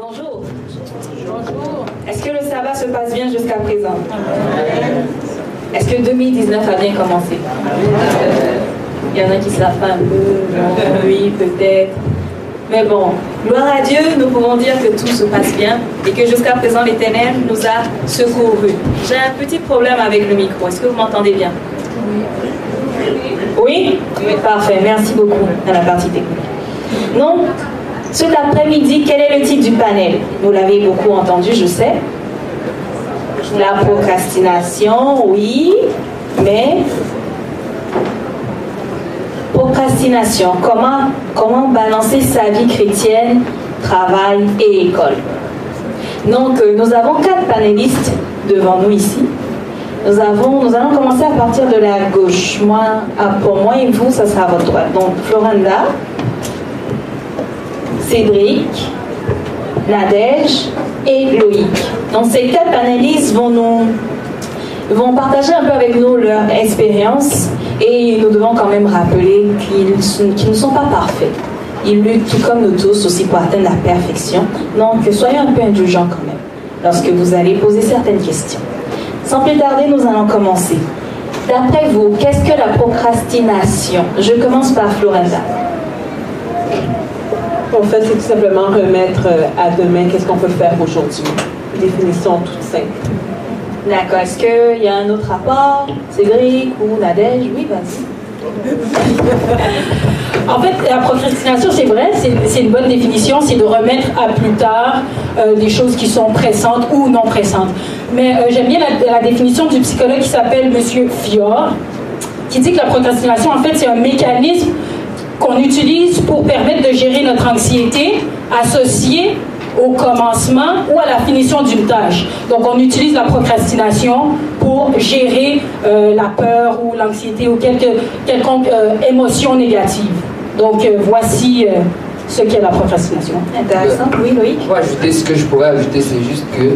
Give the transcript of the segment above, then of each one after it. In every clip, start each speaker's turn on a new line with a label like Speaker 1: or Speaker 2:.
Speaker 1: Bonjour. Bonjour. Est-ce que le sabbat se passe bien jusqu'à présent? Est-ce que 2019 a bien commencé? Il y en a qui se la un peu. Oui, peut-être. Mais bon, gloire à Dieu, nous pouvons dire que tout se passe bien et que jusqu'à présent l'Éternel nous a secourus. J'ai un petit problème avec le micro. Est-ce que vous m'entendez bien? Oui Oui, parfait. Merci beaucoup à la partie technique. Non? Cet après-midi, quel est le titre du panel? Vous l'avez beaucoup entendu, je sais. La procrastination, oui, mais procrastination, comment, comment balancer sa vie chrétienne, travail et école? Donc, euh, nous avons quatre panélistes devant nous ici. Nous, avons, nous allons commencer à partir de la gauche. Moi, ah, pour moi et vous, ça sera à votre droite. Donc, Florenda, Cédric, Nadège et Loïc. Donc, ces quatre panélistes vont nous vont partager un peu avec nous leur expérience et nous devons quand même rappeler qu'ils ne sont pas parfaits. Ils luttent tout comme nous tous aussi pour atteindre la perfection. Donc soyez un peu indulgents quand même lorsque vous allez poser certaines questions. Sans plus tarder, nous allons commencer. D'après vous, qu'est-ce que la procrastination? Je commence par Florenda.
Speaker 2: En fait, c'est tout simplement remettre euh, à demain qu'est-ce qu'on peut faire aujourd'hui. Définition toute simple.
Speaker 1: D'accord. Est-ce qu'il y a un autre rapport? Cédric ou Nadège? Oui, vas-y.
Speaker 3: en fait, la procrastination, c'est vrai, c'est une bonne définition, c'est de remettre à plus tard euh, des choses qui sont pressantes ou non pressantes. Mais euh, j'aime bien la, la, définition du psychologue qui s'appelle Monsieur Fior, qui dit que la procrastination, en fait, c'est un mécanisme qu'on utilise pour permettre de gérer notre anxiété associée au commencement ou à la finition d'une tâche. Donc on utilise la procrastination pour gérer euh, la peur ou l'anxiété ou quelque, quelconque euh, émotion négative. Donc euh, voici ce qu'est la procrastination.
Speaker 1: Intéressant, oui, oui.
Speaker 4: Pour ajouter ce que je pourrais ajouter, c'est juste que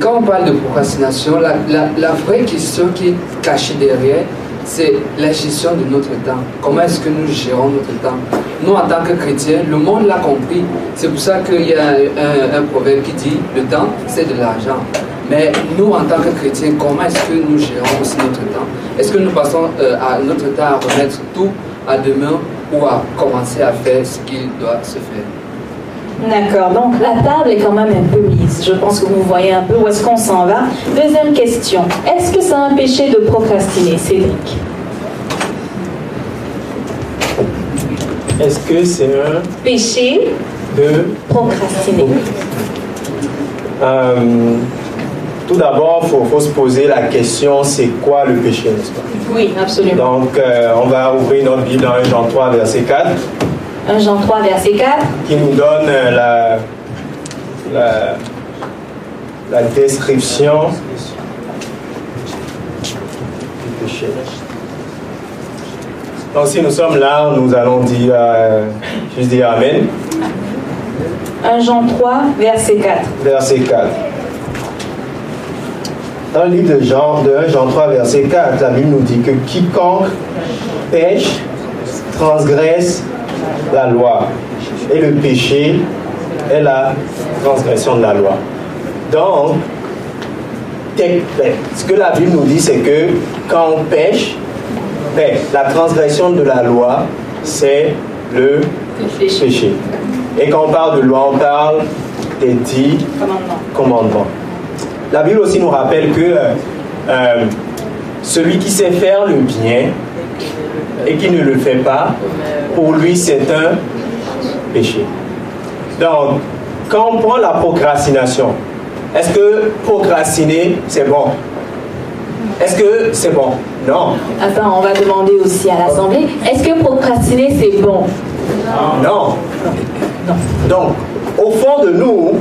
Speaker 4: quand on parle de procrastination, la, la, la vraie question qui est cachée derrière, c'est la gestion de notre temps. Comment est-ce que nous gérons notre temps? Nous, en tant que chrétiens, le monde l'a compris. C'est pour ça qu'il y a un, proverbe qui dit, le temps, c'est de l'argent. Mais nous, en tant que chrétiens, comment est-ce que nous gérons aussi notre temps? Est-ce que nous passons euh, notre temps à remettre tout à demain ou à commencer à faire ce qui doit se faire?
Speaker 1: D'accord, donc la table est quand même un peu mise. Je pense que vous voyez un peu où est-ce qu'on s'en va. Deuxième question, est-ce que c'est un péché de procrastiner, Cédric?
Speaker 5: Est-ce que c'est un
Speaker 1: péché
Speaker 5: de
Speaker 1: procrastiner
Speaker 5: euh, Tout d'abord, il faut, se poser la question, c'est quoi le péché, n'est-ce pas?
Speaker 1: Oui, absolument.
Speaker 5: Donc, euh, on va ouvrir notre Bible dans 1 Jean 3, verset 4.
Speaker 1: 1 Jean 3, verset 4.
Speaker 5: Qui nous donne euh, la, la, la description du péché. Donc si nous sommes là, nous allons dire, euh, juste dire Amen.
Speaker 1: 1 Jean 3, verset 4.
Speaker 5: Verset 4. Dans le livre de Jean, de 1 Jean 3, verset 4, la Bible nous dit que quiconque pêche transgresse la loi. Et le péché est la transgression de la loi. Donc, ben, ce que la Bible nous dit, c'est que quand on pêche, ben, la transgression de la loi, c'est le péché. Et quand on parle de loi, on parle des dix commandements. La Bible aussi nous rappelle que euh, euh, celui qui sait faire le bien et qui ne le fait pas, pour lui, c'est un péché. Donc, quand on prend la procrastination, est-ce que procrastiner, c'est bon? Est-ce que c'est bon? Non.
Speaker 1: Attends, on va demander aussi à l'Assemblée, est-ce que procrastiner, c'est bon?
Speaker 5: Non. Non. Donc, au fond de nous,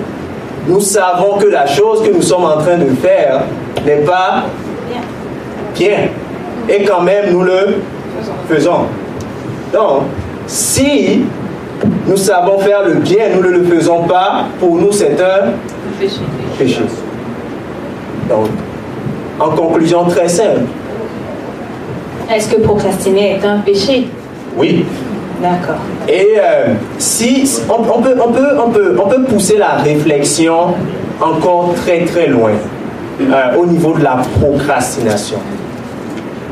Speaker 5: nous savons que la chose que nous sommes en train de faire n'est pas bien. Et quand même, nous le faisons. Donc, si nous savons faire le bien, nous ne le faisons pas, pour nous c'est un péché. Donc, en conclusion très simple.
Speaker 1: Est-ce que procrastiner est un péché?
Speaker 5: Oui.
Speaker 1: D'accord.
Speaker 5: Et euh, si on, peut, on, peut, on, peut, on peut pousser la réflexion encore très très loin euh, au niveau de la procrastination.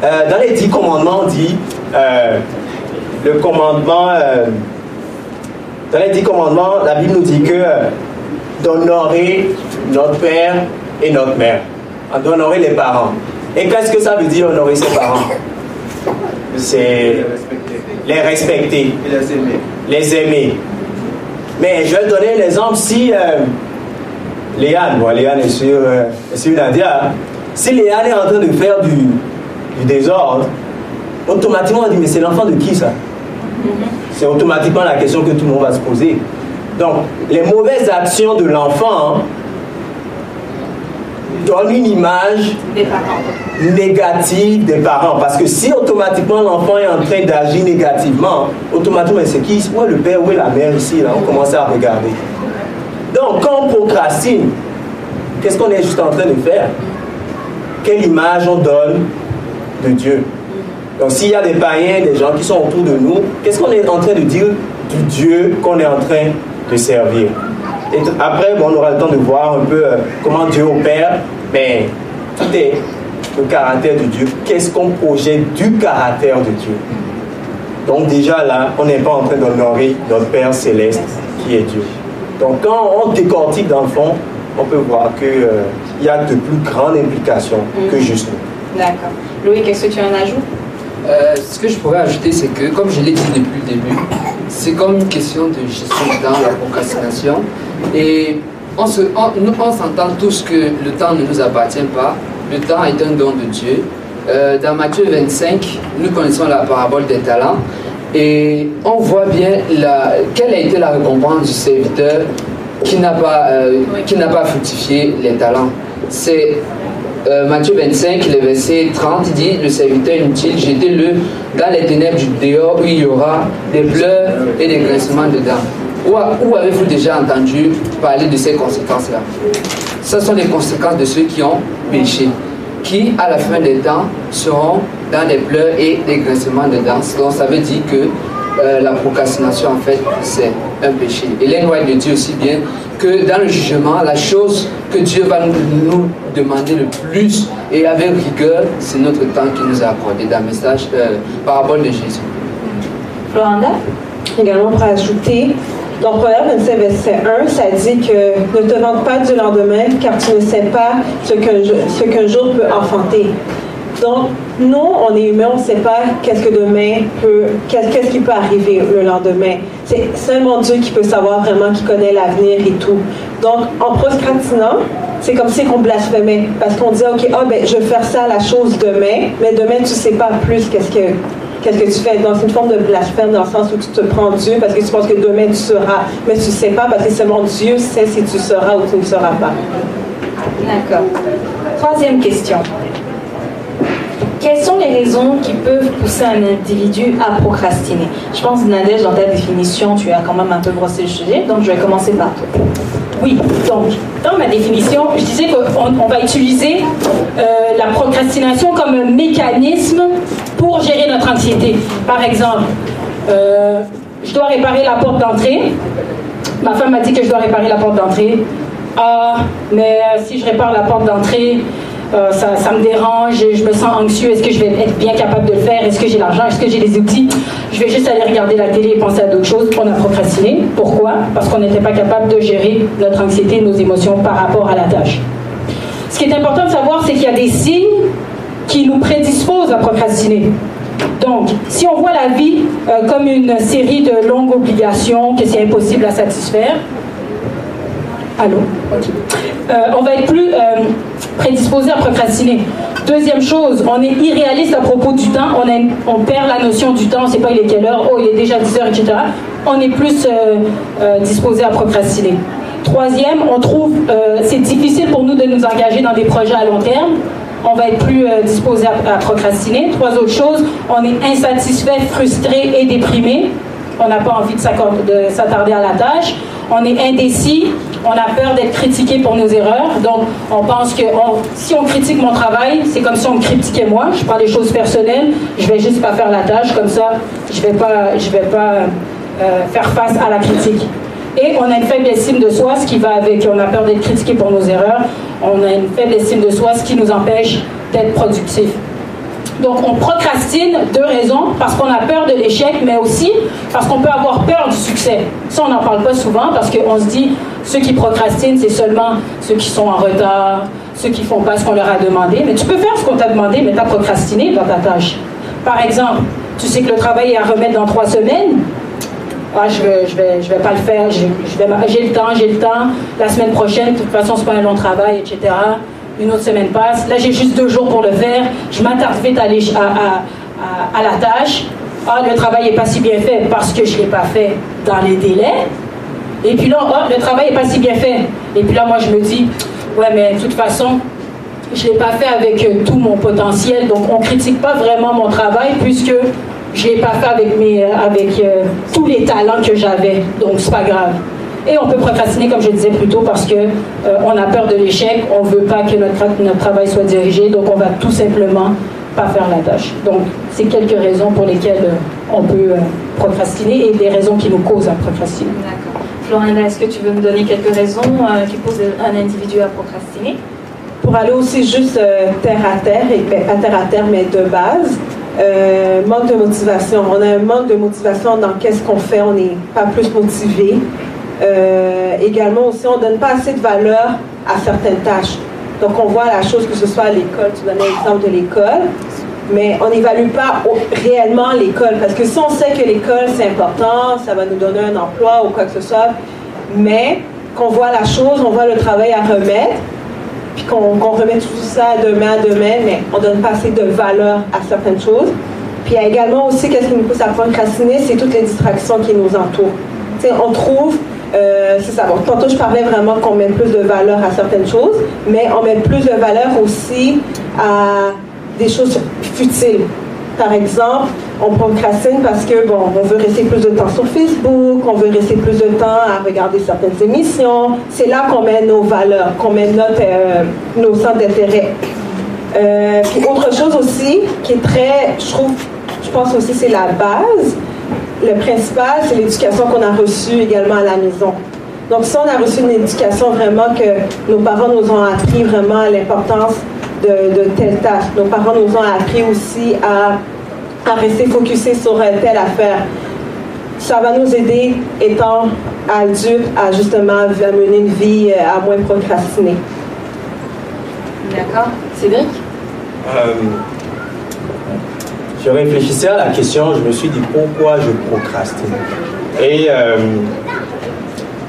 Speaker 5: Euh, dans les dix commandements, on dit le commandement, dans les dix commandements, la Bible nous dit que d'honorer notre père et notre mère, d'honorer les parents. Et qu'est-ce que ça veut dire honorer ses parents? C'est les respecter.
Speaker 6: Les aimer.
Speaker 5: Les aimer. Mais je vais donner l'exemple si euh, Léane, bon, Léane est sur, euh, sur Nadia, si Léane est en train de faire du, du désordre, automatiquement on dit mais c'est l'enfant de qui ça? Mm-hmm. C'est automatiquement la question que tout le monde va se poser. Donc, les mauvaises actions de l'enfant hein, donne une image négative des parents. Parce que si automatiquement l'enfant est en train d'agir négativement, automatiquement c'est qui? Où est le père, où est la mère ici là, On commence à regarder. Donc quand on procrastine, qu'est-ce qu'on est juste en train de faire? Quelle image on donne de Dieu Donc s'il y a des païens, des gens qui sont autour de nous, qu'est-ce qu'on est en train de dire du Dieu qu'on est en train de servir? Après, on aura le temps de voir un peu euh, comment Dieu opère, mais tout est le caractère de Dieu. Qu'est-ce qu'on projette du caractère de Dieu? Donc déjà là, on n'est pas en train d'honorer notre Père céleste qui est Dieu. Donc quand on décortique dans le fond, on peut voir qu'il euh, y a de plus grandes implications que juste nous.
Speaker 1: D'accord. Louis, qu'est-ce que tu en ajoutes
Speaker 4: euh, ce que je pourrais ajouter, c'est que, comme je l'ai dit depuis le début, c'est comme une question de gestion dans la procrastination. Et on, se, on, s'entend tous que le temps ne nous appartient pas. Le temps est un don de Dieu. Euh, dans Matthieu 25, nous connaissons la parabole des talents. Et on voit bien la, quelle a été la récompense du serviteur qui n'a pas, euh, qui n'a pas fructifié les talents. C'est euh, Matthieu 25, le verset 30 dit Le serviteur inutile, jetez-le dans les ténèbres du dehors où il y aura des pleurs et des grincements dedans. Où, où avez-vous déjà entendu parler de ces conséquences-là? Ce sont les conséquences de ceux qui ont péché, qui, à la fin des temps, seront dans des pleurs et des grincements dedans. Donc, ça veut dire que euh, la procrastination, en fait, c'est un péché. Et White de Dieu aussi bien que dans le jugement, la chose que Dieu va nous, demander le plus et avec rigueur, c'est notre temps qui nous a accordé dans le message euh, parabole de Jésus.
Speaker 1: Floranda?
Speaker 2: Également pour ajouter, dans Proverbe 27, verset 1, ça dit que ne te vante pas du lendemain car tu ne sais pas ce qu'un jour peut enfanter. Donc, nous, on est humains, on ne sait pas qu'est-ce que demain peut, qu'est-ce qui peut arriver le lendemain. C'est seulement Dieu qui peut savoir vraiment, qui connaît l'avenir et tout. Donc, en procrastinant, c'est comme si on blasphémait. Parce qu'on dit, OK, ah, ben, je vais faire ça, la chose demain, mais demain, tu ne sais pas plus qu'est-ce que, qu'est-ce que tu fais. Donc, c'est une forme de blasphème dans le sens où tu te prends Dieu parce que tu penses que demain, tu seras. Mais tu ne sais pas parce que seulement Dieu sait si tu seras ou tu ne seras pas.
Speaker 1: D'accord. Troisième question. Quelles sont les raisons qui peuvent pousser un individu à procrastiner? Je pense, Nadège, dans ta définition, tu as quand même un peu brossé le sujet, donc je vais commencer par toi.
Speaker 3: Oui, donc, dans ma définition, je disais qu'on va utiliser euh, la procrastination comme un mécanisme pour gérer notre anxiété. Par exemple, euh, je dois réparer la porte d'entrée. Ma femme m'a dit que je dois réparer la porte d'entrée. Ah, mais si je répare la porte d'entrée, euh, ça, me dérange, je me sens anxieux, est-ce que je vais être bien capable de le faire, est-ce que j'ai l'argent, est-ce que j'ai les outils? Je vais juste aller regarder la télé et penser à d'autres choses. On a procrastiné. Pourquoi? Parce qu'on n'était pas capable de gérer notre anxiété, nos émotions par rapport à la tâche. Ce qui est important de savoir, c'est qu'il y a des signes qui nous prédisposent à procrastiner. Donc, si on voit la vie euh, comme une série de longues obligations que c'est impossible à satisfaire, allô, euh, on va être plus prédisposé à procrastiner. Deuxième chose, on est irréaliste à propos du temps, on, perd la notion du temps, on ne sait pas il est quelle heure, oh il est déjà 10 heures, etc. On est plus euh, euh, disposé à procrastiner. Troisième, on trouve euh, c'est difficile pour nous de nous engager dans des projets à long terme. On va être plus disposé à, à procrastiner. Trois autres choses, on est insatisfait, frustré et déprimé on n'a pas envie de s'attarder à la tâche. On est indécis, on a peur d'être critiqué pour nos erreurs. Donc, on pense que si on critique mon travail, c'est comme si on me critiquait moi. Je prends les choses personnelles, je vais juste pas faire la tâche, comme ça, je vais pas, vais pas euh, faire face à la critique. Et on a une faible estime de soi, ce qui va avec, on a peur d'être critiqué pour nos erreurs. On a une faible estime de soi, ce qui nous empêche d'être productif. Donc on procrastine, deux raisons, parce qu'on a peur de l'échec, mais aussi parce qu'on peut avoir peur du succès. Ça, on n'en parle pas souvent parce qu'on se dit, ceux qui procrastinent, c'est seulement ceux qui sont en retard, ceux qui font pas ce qu'on leur a demandé. Mais tu peux faire ce qu'on t'a demandé, mais tu as procrastiné dans ta tâche. Par exemple, tu sais que le travail est à remettre dans trois semaines. Ah, je vais, je vais, je vais pas le faire, j'ai le temps, j'ai le temps. La semaine prochaine, de toute façon, c'est pas un long travail, etc une autre semaine passe, là j'ai juste deux jours pour le faire, je m'attarde vite à, à, à, la tâche, ah, le travail n'est pas si bien fait parce que je ne l'ai pas fait dans les délais. Et puis là, ah, le travail n'est pas si bien fait. Et puis là, moi, je me dis, ouais, mais de toute façon, je ne l'ai pas fait avec euh, tout mon potentiel. Donc, on ne critique pas vraiment mon travail puisque je ne l'ai pas fait avec, euh, euh, tous les talents que j'avais. Donc, c'est pas grave. Et on peut procrastiner, comme je disais plus tôt, parce qu'on euh, on a peur de l'échec, on ne veut pas que notre, notre travail soit dirigé, donc on va tout simplement pas faire la tâche. Donc, c'est quelques raisons pour lesquelles euh, on peut euh, procrastiner et des raisons qui nous causent à procrastiner.
Speaker 1: D'accord. Est-ce que tu veux me donner quelques raisons qui posent un individu à procrastiner?
Speaker 2: Pour aller aussi juste terre à terre, et ben, pas terre à terre, mais de base, manque de motivation. On a un manque de motivation dans qu'est-ce qu'on fait, on n'est pas plus motivé. Euh, également aussi, on ne donne pas assez de valeur à certaines tâches. Donc, on voit la chose, que ce soit à l'école, tu donnais l'exemple de l'école, mais on n'évalue pas réellement l'école. Parce que si on sait que l'école, c'est important, ça va nous donner un emploi ou quoi que ce soit, mais qu'on voit la chose, on voit le travail à remettre, puis qu'on remet tout ça demain à demain, mais on ne donne pas assez de valeur à certaines choses. Puis il y a également aussi, qu'est-ce qui nous pousse à procrastiner, c'est toutes les distractions qui nous entourent. sais, on trouve euh, c'est ça. Bon, tantôt, je parlais vraiment qu'on met plus de valeur à certaines choses, mais on met plus de valeur aussi à des choses futiles. Par exemple, on procrastine parce que, bon, on veut rester plus de temps sur Facebook, on veut rester plus de temps à regarder certaines émissions. C'est là qu'on met nos valeurs, qu'on met notre, euh, nos centres d'intérêt. Euh, autre chose aussi qui est très, je trouve, je pense aussi c'est la base, le principal, c'est l'éducation qu'on a reçue également à la maison. Donc, si on a reçu une éducation vraiment que nos parents nous ont appris vraiment l'importance de, de, telle tâche, nos parents nous ont appris aussi à, à rester focusés sur telle affaire, ça va nous aider, étant adultes, à justement mener une vie euh, à moins procrastiner.
Speaker 1: D'accord. Cédric?
Speaker 5: Euh, je réfléchissais à la question, je me suis dit pourquoi je procrastine? Et euh,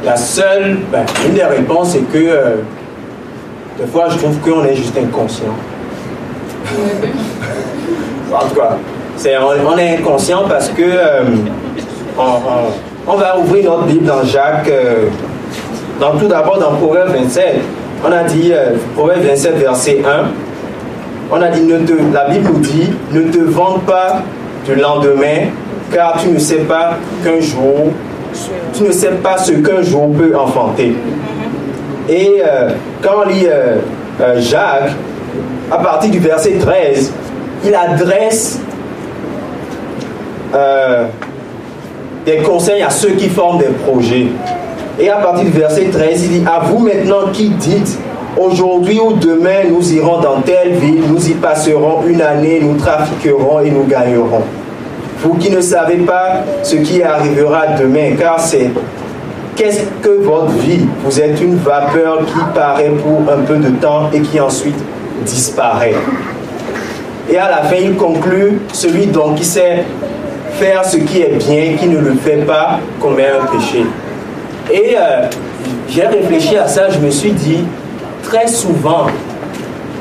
Speaker 5: la seule, ben, une des réponses, c'est que euh, des fois, je trouve qu'on est juste inconscient. en tout cas, on, est inconscient parce que euh, on, va ouvrir notre Bible dans Jacques, dans, tout d'abord dans Proverbe 27. On a dit, Proverbe 27, verset 1 on a dit, ne la Bible nous dit, ne te vante pas du lendemain, car tu ne sais pas qu'un jour, tu ne sais pas ce qu'un jour peut enfanter. Et euh, quand on lit euh, euh, Jacques, à partir du verset 13, il adresse des conseils à ceux qui forment des projets. Et à partir du verset 13, il dit, à vous maintenant qui dites, Aujourd'hui ou demain, nous irons dans telle ville, nous y passerons une année, nous trafiquerons et nous gagnerons. Vous qui ne savez pas ce qui arrivera demain, car c'est qu'est-ce que votre vie? Vous êtes une vapeur qui paraît pour un peu de temps et qui ensuite disparaît. Et à la fin, il conclut, celui donc qui sait faire ce qui est bien, qui ne le fait pas, commet un péché. Et euh, j'ai réfléchi à ça, je me suis dit, très souvent,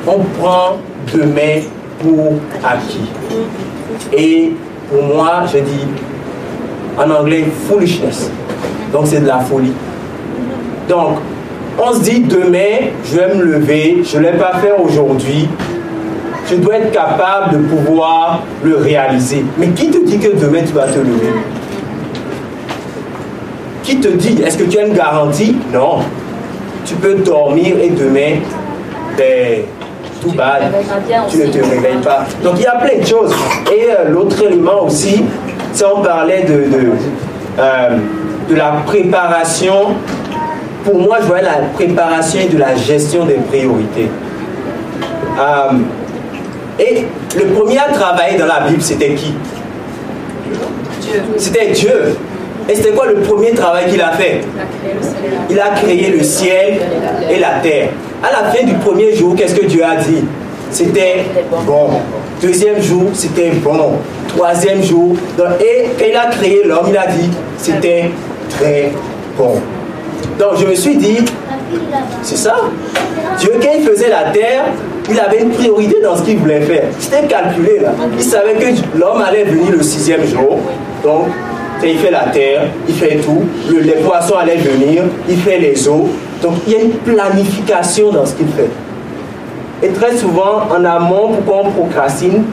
Speaker 5: on prend demain pour acquis. Et pour moi, je dis en anglais foolishness. Donc c'est de la folie. Donc, on se dit demain, je vais me lever, je ne l'ai pas fait aujourd'hui. Je dois être capable de pouvoir le réaliser. Mais qui te dit que demain tu vas te lever? Qui te dit Est-ce que tu as une garantie? Non. Tu peux dormir et demain, ben, tout bas, tu ne te réveilles pas. Donc il y a plein de choses. Et euh, l'autre élément aussi, c'est on parlait de, de, euh, de la préparation. Pour moi, je vois la préparation et de la gestion des priorités. Euh, et le premier à travailler dans la Bible, c'était qui?
Speaker 1: Dieu.
Speaker 5: C'était Dieu. Et c'était quoi le premier travail qu'il a fait Il a créé le ciel et la terre. À la fin du premier jour, qu'est-ce que Dieu a dit C'était bon. Deuxième jour, c'était bon. Troisième jour, et il a créé l'homme, il a dit c'était très bon. Donc je me suis dit, c'est ça. Dieu, quand il faisait la terre, il avait une priorité dans ce qu'il voulait faire. C'était calculé là. Il savait que l'homme allait venir le sixième jour. Donc, il fait la terre, il fait tout. Le, les poissons allaient venir, il fait les eaux. Donc, il y a une planification dans ce qu'il fait. Et très souvent, en amont, pourquoi on procrastine?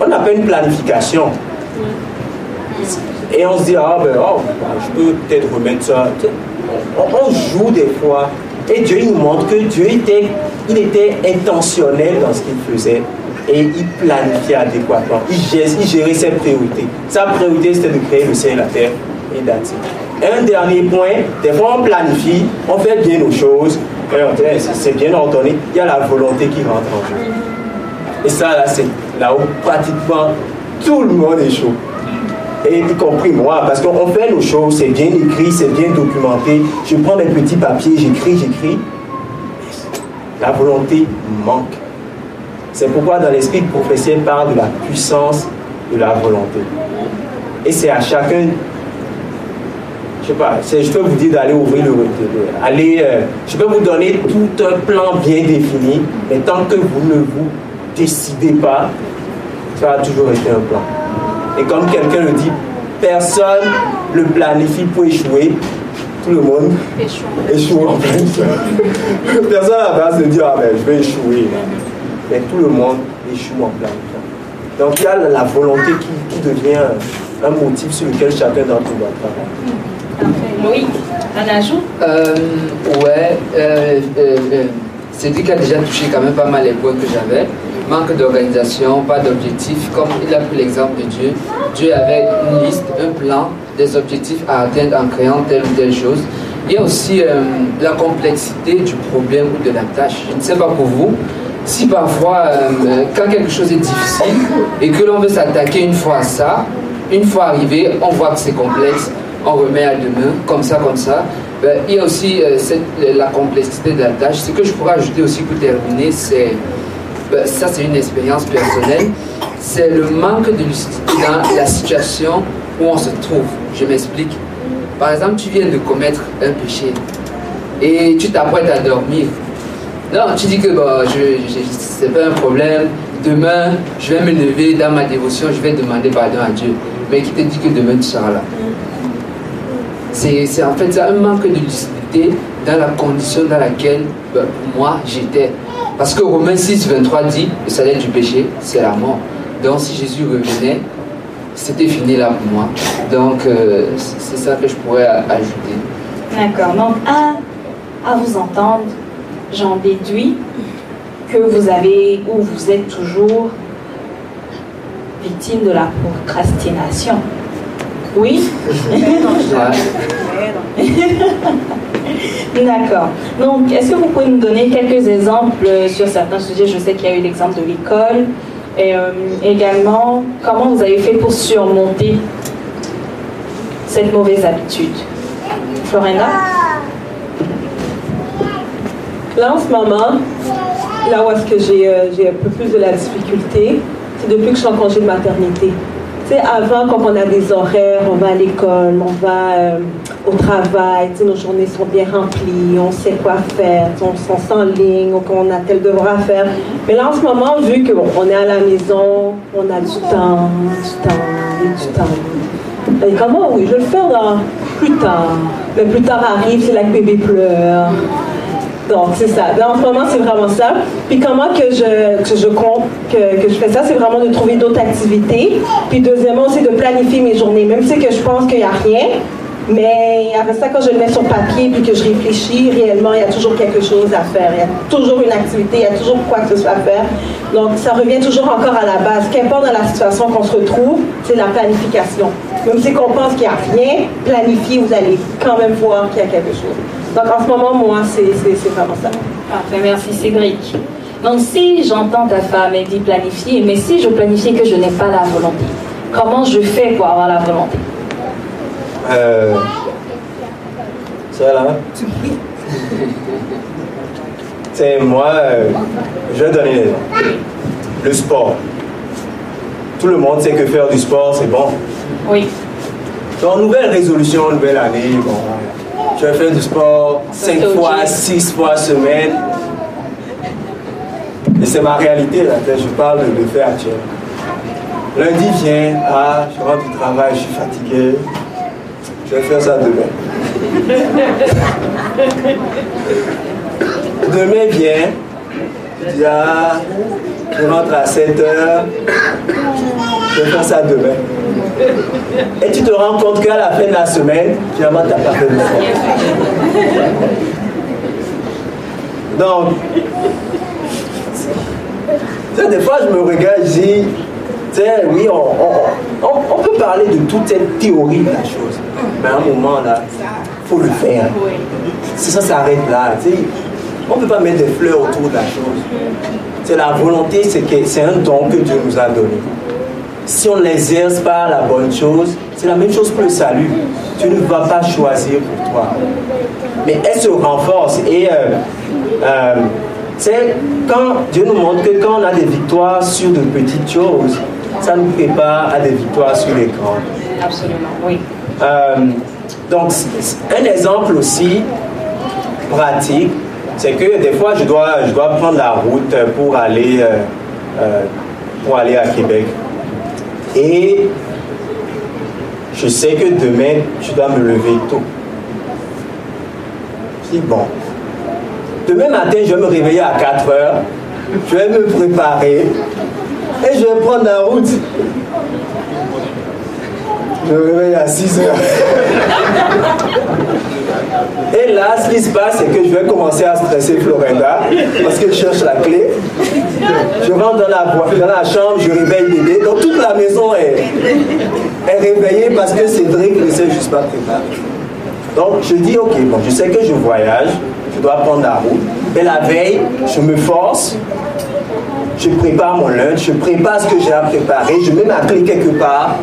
Speaker 5: On pas une planification. Et on se dit, ah ben, oh, je peux peut-être remettre ça. On, joue des fois. Et Dieu nous montre que Dieu était, il était intentionnel dans ce qu'il faisait et il planifiait adéquatement. Il gérait, ses priorités. Sa priorité c'était de créer le ciel et la terre et that's Un dernier point, des fois on planifie, on fait bien nos choses, c'est bien ordonné, il y a la volonté qui rentre en jeu. Et ça là, c'est là où pratiquement tout le monde est chaud et y compris moi, parce qu'on fait nos choses, c'est bien écrit, c'est bien documenté. Je prends mes petits papiers, j'écris, j'écris. La volonté manque. C'est pourquoi dans l'esprit prophétique, parle de la puissance de la volonté. Et c'est à chacun, je sais pas, je peux vous dire d'aller ouvrir le, aller, euh, je peux vous donner tout un plan bien défini, mais tant que vous ne vous décidez pas, ça va toujours être un plan. Et comme quelqu'un le dit, personne le planifie pour échouer. Tout le monde échoue, en fait. personne va se dire, ah ben je vais échouer. Mais tout le monde échoue en planifiant. Donc il y a la volonté qui, devient un motif sur lequel chacun d'entre nous doit travailler.
Speaker 1: Loïc, un ajout?
Speaker 4: Euh, Ouais, euh, euh, euh Cédric a déjà touché quand même pas mal les points que j'avais manque d'organisation, pas d'objectif. Comme il a pris l'exemple de Dieu, Dieu avait une liste, un plan, des objectifs à atteindre en créant telle ou telle chose. Il y a aussi euh, la complexité du problème ou de la tâche. Je ne sais pas pour vous, si parfois, euh, quand quelque chose est difficile et que l'on veut s'attaquer une fois à ça, une fois arrivé, on voit que c'est complexe, on remet à demain, comme ça, comme ça. Ben, il y a aussi euh, la complexité de la tâche. Ce que je pourrais ajouter aussi pour terminer, c'est ben, ça c'est une expérience personnelle, c'est le manque de lucidité dans la situation où on se trouve. Je m'explique. Par exemple, tu viens de commettre un péché et tu t'apprêtes à dormir. Non, tu dis que bon, je, c'est pas un problème. Demain, je vais me lever dans ma dévotion, je vais demander pardon à Dieu. Mais qui te dit que demain tu seras là? C'est en fait un manque de lucidité dans la condition dans laquelle ben, moi j'étais. Parce que Romains 6, 23 dit, le salaire du péché, c'est la mort. Donc si Jésus revenait, c'était fini là pour moi. Donc euh, c'est ça que je pourrais ajouter.
Speaker 1: D'accord. Donc à, à vous entendre, j'en déduis que vous avez ou vous êtes toujours victime de la procrastination. Oui? D'accord. Donc, est-ce que vous pouvez nous donner quelques exemples sur certains sujets? Je sais qu'il y a eu l'exemple de l'école. Et euh, également, comment vous avez fait pour surmonter cette mauvaise habitude? Florena
Speaker 2: Là, en ce moment, là où est-ce que j'ai euh, un peu plus de la difficulté, c'est depuis que je suis en congé de maternité avant, quand on a des horaires, on va à l'école, on va euh, au travail, nos journées sont bien remplies, on sait quoi faire, on, sent ligne, on a tel devoir à faire. Mais là, en ce moment, vu qu'on on est à la maison, on a du temps, du temps, du temps. Et comment, oui, je vais le faire plus tard. Mais plus tard arrive, c'est là que bébé pleure. Donc, c'est ça. Là, en ce moment, c'est vraiment ça. Puis comment que je, que je compte, que, que je fais ça, c'est vraiment de trouver d'autres activités. Puis deuxièmement, c'est de planifier mes journées. Même si je pense qu'il n'y a rien, Mais après ça, quand je le mets sur papier puis que je réfléchis, réellement, il y a toujours quelque chose à faire. Il y a toujours une activité, il y a toujours quoi que ce soit à faire. Donc, ça revient toujours encore à la base. Qu'importe dans la situation qu'on se retrouve, c'est la planification. Même si on pense qu'il n'y a rien, planifier, vous allez quand même voir qu'il y a quelque chose. Donc, en ce moment, moi, c'est vraiment ça.
Speaker 1: Parfait, merci Cédric. Donc, si j'entends ta femme, elle dit planifier, mais si je planifie que je n'ai pas la volonté, comment je fais pour avoir la volonté?
Speaker 5: Euh, C'est là C'est moi, euh, je vais donner le sport. Tout le monde sait que faire du sport, c'est bon.
Speaker 1: Oui.
Speaker 5: Donc, nouvelle résolution, nouvelle année, bon, je vais faire du sport 5 fois, 6 fois semaine. Et c'est ma réalité, là, je parle de faire actuel. Lundi vient, ah, je rentre du travail, je suis fatigué. Je vais faire ça demain. demain vient, je dis, ah, je rentre à 7 heures. Je faire ça demain. Et tu te rends compte qu'à la fin de la semaine, tu n'as pas fait le sport. Donc, des fois, je me regarde, je dis, oui, on, peut parler de toute cette théorie de la chose, mais à un moment, là, il faut le faire. Si ça s'arrête là, on ne peut pas mettre des fleurs autour de la chose. C'est la volonté, c'est un don que Dieu nous a donné. Si on n'exerce pas la bonne chose, c'est la même chose que le salut. Tu ne vas pas choisir pour toi. Mais elle se renforce et euh, euh, c'est quand Dieu nous montre que quand on a des victoires sur de petites choses, ça nous prépare à des victoires sur les grandes.
Speaker 1: Absolument, oui.
Speaker 5: Euh, donc, un exemple aussi pratique, c'est que des fois, je dois, je dois prendre la route pour aller, euh, euh, pour aller à Québec. Et je sais que demain, je dois me lever tôt. Je dis, bon, Demain matin, je vais me réveiller à 4 heures. Je vais me préparer. Et je vais prendre la route. Je me réveille à 6 heures. Et là, ce qui se passe, c'est que je vais commencer à stresser Florinda parce que je cherche la clé. Je rentre dans la, dans la chambre, je réveille bébé. Donc toute la maison est, est réveillée parce que Cédric ne sait juste pas préparer. Donc je dis, ok, bon, je sais que je voyage, je dois prendre la route. Mais la veille, je me force, je prépare mon lunch, je prépare ce que j'ai à préparer, je mets ma clé quelque part,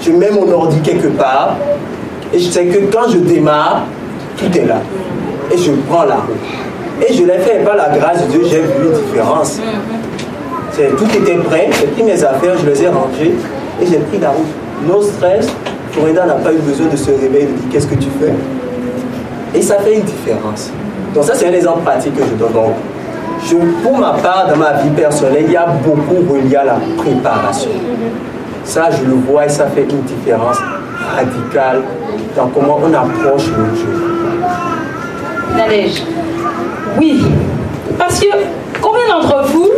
Speaker 5: je mets mon ordi quelque part, et je sais que quand je démarre, tout est là. Et je prends la route. Et je l'ai fait, par la grâce de Dieu, j'ai vu une différence. Tout était prêt, j'ai pris mes affaires, je les ai rangées, et j'ai pris la route. No stress, Florida n'a pas eu besoin de se réveiller et de dire qu'est-ce que tu fais? Et ça fait une différence. Donc ça, c'est un exemple pratique que je donne. Donc, je, pour ma part, dans ma vie personnelle, il y a beaucoup relié à la préparation. Ça, je le vois et ça fait une différence radicale dans comment on approche le jeu.
Speaker 1: Nadège.
Speaker 3: Oui, parce que combien d'entre vous,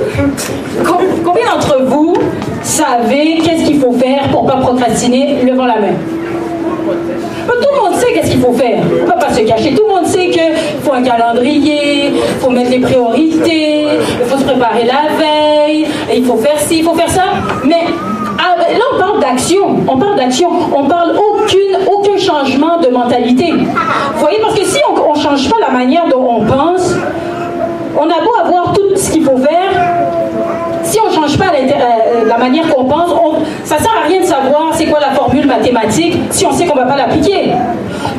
Speaker 3: combien d'entre vous savez qu'est-ce qu'il faut faire pour ne pas procrastiner Levant la main? Tout le monde sait qu'est-ce qu'il faut faire. On ne va pas se cacher. Tout le monde sait qu'il faut un calendrier, il faut mettre les priorités, il faut se préparer la veille, il faut faire ci, il faut faire ça. Mais là, on parle d'action. On parle d'action. On parle aucune, aucun changement de mentalité. Vous voyez, parce que si on ne change pas la manière dont on pense, on a beau avoir tout ce qu'il faut faire, si on ne change pas euh, la manière qu'on pense, ça ne sert à rien de savoir c'est quoi la formule mathématique si on sait qu'on ne va pas l'appliquer.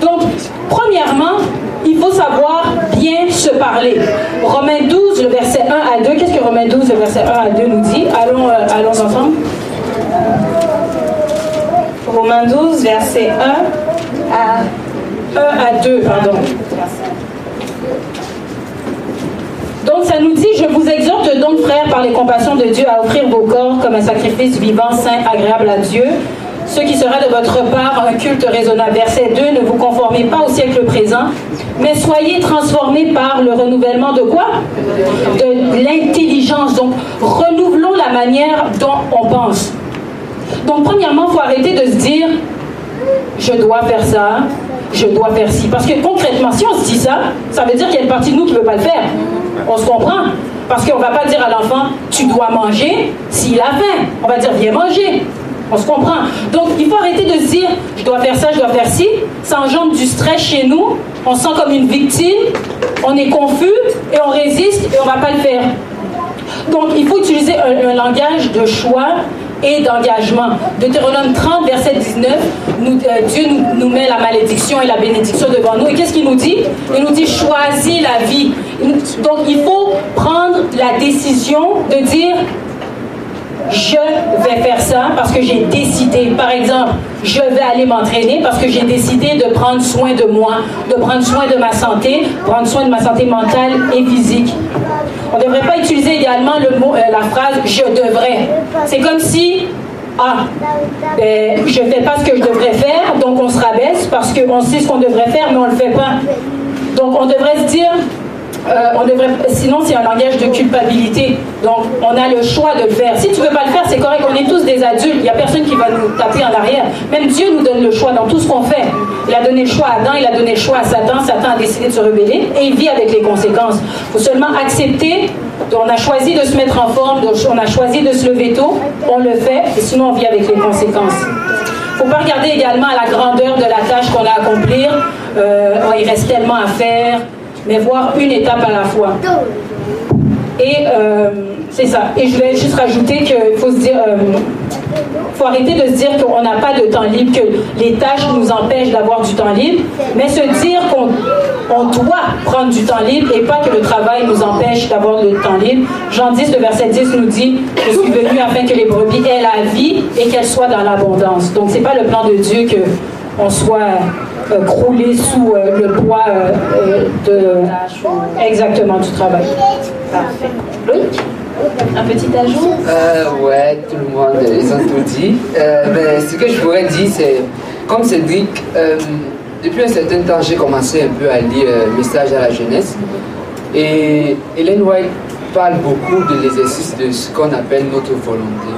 Speaker 3: Donc, premièrement, il faut savoir bien se parler. Romains 12, le verset 1 à 2. Qu'est-ce que Romains 12, le verset 1 à 2 nous dit? Allons, euh, allons ensemble.
Speaker 1: Romains 12, verset 1 à
Speaker 3: 1 à 2, pardon. Donc ça nous dit, je vous exhorte donc, frères, par les compassions de Dieu, à offrir vos corps comme un sacrifice vivant, saint, agréable à Dieu, ce qui sera de votre part un culte raisonnable. Verset 2, ne vous conformez pas au siècle présent, mais soyez transformés par le renouvellement de quoi? De l'intelligence. Donc renouvelons la manière dont on pense. Donc premièrement, il faut arrêter de se dire, je dois faire ça, je dois faire ci. Parce que concrètement, si on se dit ça, ça veut dire qu'il y a une partie de nous qui ne veut pas le faire. On se comprend. Parce qu'on ne va pas dire à l'enfant, tu dois manger s'il a faim. On va dire, viens manger. On se comprend. Donc, il faut arrêter de se dire, je dois faire ça, je dois faire ci. Ça engendre du stress chez nous. On se sent comme une victime. On est confus et on résiste et on ne va pas le faire. Donc, il faut utiliser un, langage de choix et d'engagement. Deutéronome 30, verset 19, nous, euh, Dieu nous, nous, met la malédiction et la bénédiction devant nous. Et qu'est-ce qu'il nous dit? Il nous dit choisis la vie. Donc il faut prendre la décision de dire je vais faire ça parce que j'ai décidé. Par exemple, je vais aller m'entraîner parce que j'ai décidé de prendre soin de moi, de prendre soin de ma santé, prendre soin de ma santé mentale et physique. On ne devrait pas utiliser également le mot, euh, la phrase je devrais. C'est comme si ah, ben, je ne fais pas ce que je devrais faire, donc on se rabaisse parce qu'on sait ce qu'on devrait faire, mais on ne le fait pas. Donc on devrait se dire, euh, on devrait, sinon c'est un langage de culpabilité. Donc on a le choix de le faire. Si tu veux pas le faire, c'est correct. On est tous des adultes. Il n'y a personne qui va nous taper en arrière. Même Dieu nous donne le choix dans tout ce qu'on fait. Il a donné le choix à Adam, il a donné le choix à Satan. Satan a décidé de se rebeller et il vit avec les conséquences. Il faut seulement accepter. On a choisi de se mettre en forme, on a choisi de se lever tôt, on le fait, et sinon on vit avec les conséquences. Il ne faut pas regarder également la grandeur de la tâche qu'on a à accomplir. Euh, il reste tellement à faire mais voir une étape à la fois. Et euh, c'est ça. Et je vais juste rajouter qu'il faut se dire, euh, faut arrêter de se dire qu'on n'a pas de temps libre, que les tâches nous empêchent d'avoir du temps libre, mais se dire qu'on on doit prendre du temps libre et pas que le travail nous empêche d'avoir du temps libre. Jean 10, le verset 10 nous dit Je suis venu afin que les brebis aient la vie et qu'elles soient dans l'abondance. Donc, c'est pas le plan de Dieu qu'on soit crouler sous euh, le poids euh, de exactement du travail.
Speaker 1: Parfait. Loïc un petit ajout?
Speaker 4: Ouais, tout le monde, ils ont tout dit. mais ce que je pourrais dire, c'est, comme Cédric, depuis un certain temps, j'ai commencé un peu à lire Message à la jeunesse. Et Hélène White parle beaucoup de l'exercice de ce qu'on appelle notre volonté.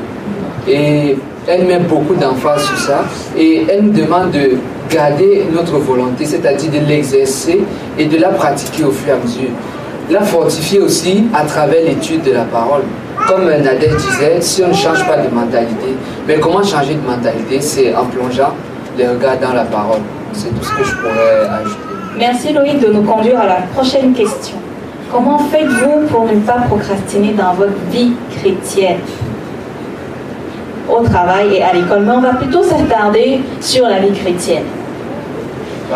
Speaker 4: Et elle met beaucoup d'emphase sur ça. Et elle nous demande de garder notre volonté, c'est-à-dire de l'exercer et de la pratiquer au fur et à mesure. La fortifier aussi à travers l'étude de la parole. Comme Nadège disait, si on ne change pas de mentalité, mais comment changer de mentalité? C'est en plongeant les regards dans la parole. C'est tout ce que je pourrais ajouter.
Speaker 1: Merci Loïc de nous conduire à la prochaine question. Comment faites-vous pour ne pas procrastiner dans votre vie chrétienne? Au travail et à l'école, mais on va plutôt s'attarder sur la vie chrétienne.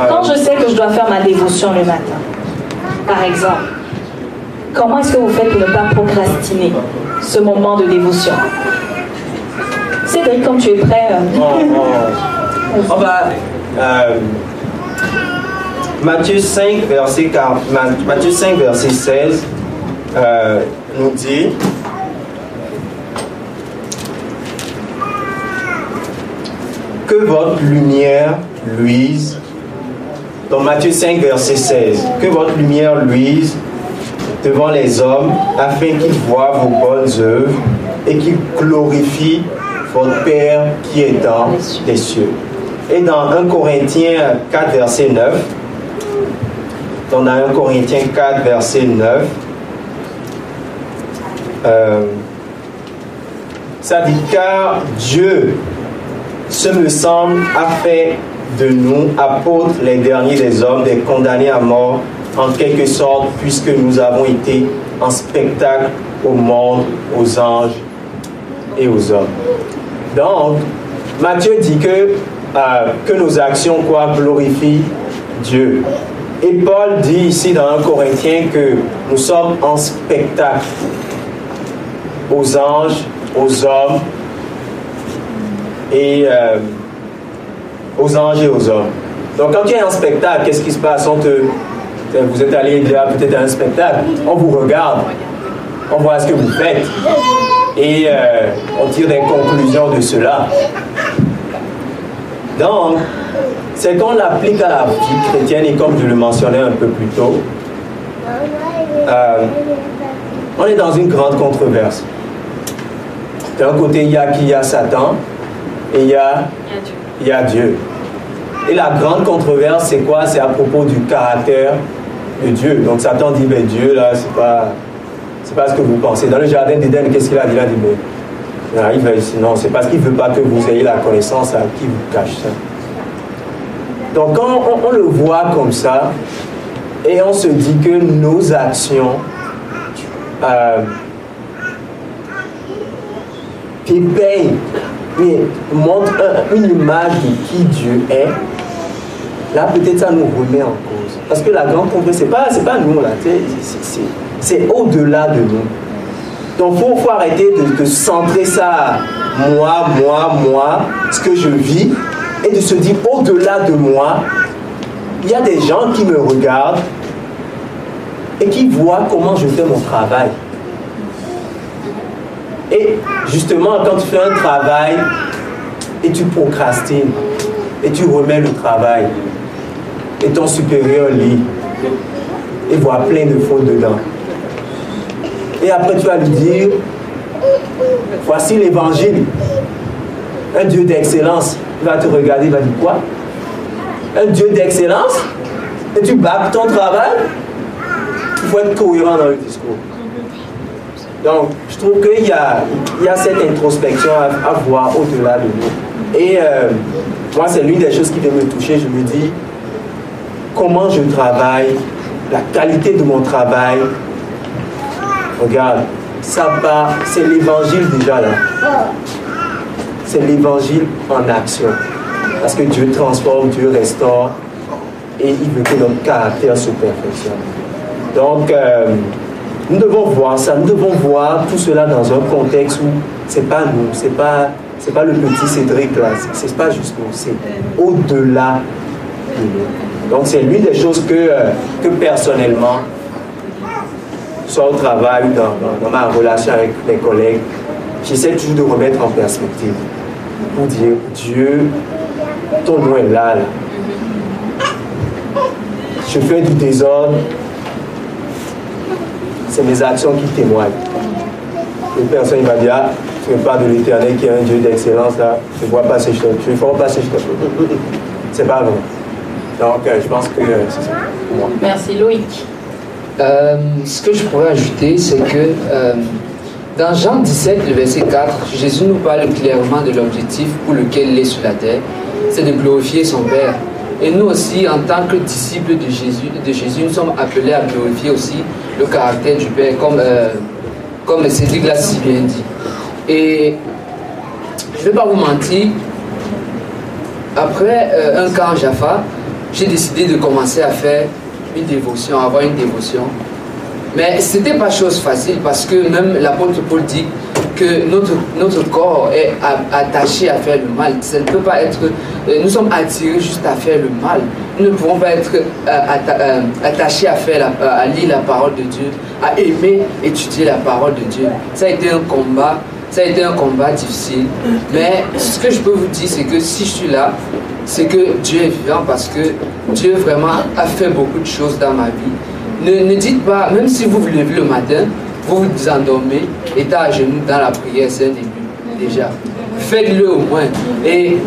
Speaker 1: Quand je sais que je dois faire ma dévotion le matin, par exemple, comment est-ce que vous faites pour ne pas procrastiner ce moment de dévotion? Cédric, quand tu es prêt. Euh,
Speaker 5: oh, oh. euh, Matthieu 5, verset, 40, Matthieu 5, verset 16 euh, nous dit que votre lumière luise. Dans Matthieu 5, verset 16, que votre lumière luise devant les hommes afin qu'ils voient vos bonnes œuvres et qu'ils glorifient votre Père qui est dans les cieux. Et dans 1 Corinthiens 4, verset 9, dans 1 Corinthiens 4, verset 9, euh, ça dit car Dieu ce me semble, a fait de nous, apôtres, les derniers des hommes, des condamnés à mort, en quelque sorte, puisque nous avons été en spectacle au monde, aux anges et aux hommes. Donc, Matthieu dit que, euh, que nos actions quoi, glorifient Dieu. Et Paul dit ici dans 1 Corinthien que nous sommes en spectacle aux anges, aux hommes et euh, aux anges et aux hommes. Donc quand tu es en spectacle, qu'est-ce qui se passe? On te, Vous êtes allé peut-être à un spectacle, on vous regarde, on voit ce que vous faites. Et euh, on tire des conclusions de cela. Donc, c'est qu'on l'applique à la vie chrétienne. Et comme je le mentionnais un peu plus tôt, euh, on est dans une grande controverse. D'un côté, il y a qui? Y a Satan, et il y a, il y a Dieu. Et la grande controverse, c'est quoi? C'est à propos du caractère de Dieu. Donc Satan dit, mais Dieu, là, c'est pas, c'est pas ce que vous pensez. Dans le jardin d'Éden, qu'est-ce qu'il a dit? Il a dit, mais il va non, c'est parce qu'il ne veut pas que vous ayez la connaissance à qui vous cache ça. Donc quand on, le voit comme ça, et on se dit que nos actions euh, éveillent, montrent une image de qui Dieu est, là peut-être ça nous remet en cause. Parce que la grande congrès, ce n'est pas, pas nous, là, c'est au-delà de nous. Donc il faut, arrêter de, centrer ça moi, moi, moi, ce que je vis, et de se dire au-delà de moi, il y a des gens qui me regardent et qui voient comment je fais mon travail. Et justement, quand tu fais un travail et tu procrastines et tu remets le travail, et ton supérieur lit et voit plein de fautes dedans. Et après, tu vas lui dire, voici l'évangile, un Dieu d'excellence. Il va te regarder, il va dire quoi? Un Dieu d'excellence? Et tu bats ton travail? Il faut être cohérent dans le discours. Donc, je trouve qu'il y a, y a cette introspection à, voir au-delà de nous. Et euh, moi, c'est l'une des choses qui vient me toucher. Je me dis, comment je travaille, la qualité de mon travail. Regarde, ça part, c'est l'évangile déjà là. C'est l'évangile en action. Parce que Dieu transforme, Dieu restaure et il veut que notre caractère se perfectionne. Donc, euh, nous devons voir ça, nous devons voir tout cela dans un contexte où c'est pas nous, c'est pas c'est pas le petit Cédric là, c'est pas juste nous, c'est au-delà de nous. Donc c'est l'une des choses que, euh, que personnellement, soit au travail dans, dans, ma relation avec mes collègues, j'essaie toujours de remettre en perspective pour dire Dieu, ton nom est là, là. Je fais du désordre, c'est mes actions qui témoignent. Une personne va dire, ah, tu ne pas de l'éternel qui est un Dieu d'excellence, là, je ne vois pas ces choses, je ne vois pas ces choses. C'est pas vrai. Donc, euh, je pense que euh, c'est ça pour moi.
Speaker 3: Merci, Loïc.
Speaker 4: Euh, ce que je pourrais ajouter, c'est que dans Jean 17, le verset 4, Jésus nous parle clairement de l'objectif pour lequel il est sur la terre, c'est de glorifier son Père. Et nous aussi, en tant que disciples de Jésus, de Jésus, nous sommes appelés à glorifier aussi le caractère du Père, comme, euh, comme Cédric l'a si bien dit. Et je ne vais pas vous mentir, après euh, un camp Jaffa, j'ai décidé de commencer à faire une dévotion, avoir une dévotion. Mais ce n'était pas chose facile parce que même l'apôtre Paul dit que notre, notre corps est attaché à faire le mal. Ça ne peut pas être. Euh, nous sommes attirés juste à faire le mal. Nous ne pouvons pas être euh, euh, attachés à, faire à lire la parole de Dieu, à aimer étudier la parole de Dieu. Ça a été un combat. Ça a été un combat difficile. Mais ce que je peux vous dire, c'est que si je suis là, c'est que Dieu est vivant parce que Dieu vraiment a fait beaucoup de choses dans ma vie. Ne, dites pas, même si vous vous levez le matin, vous vous endormez, état à genoux dans la prière, c'est un début déjà. Faites-le au moins. Et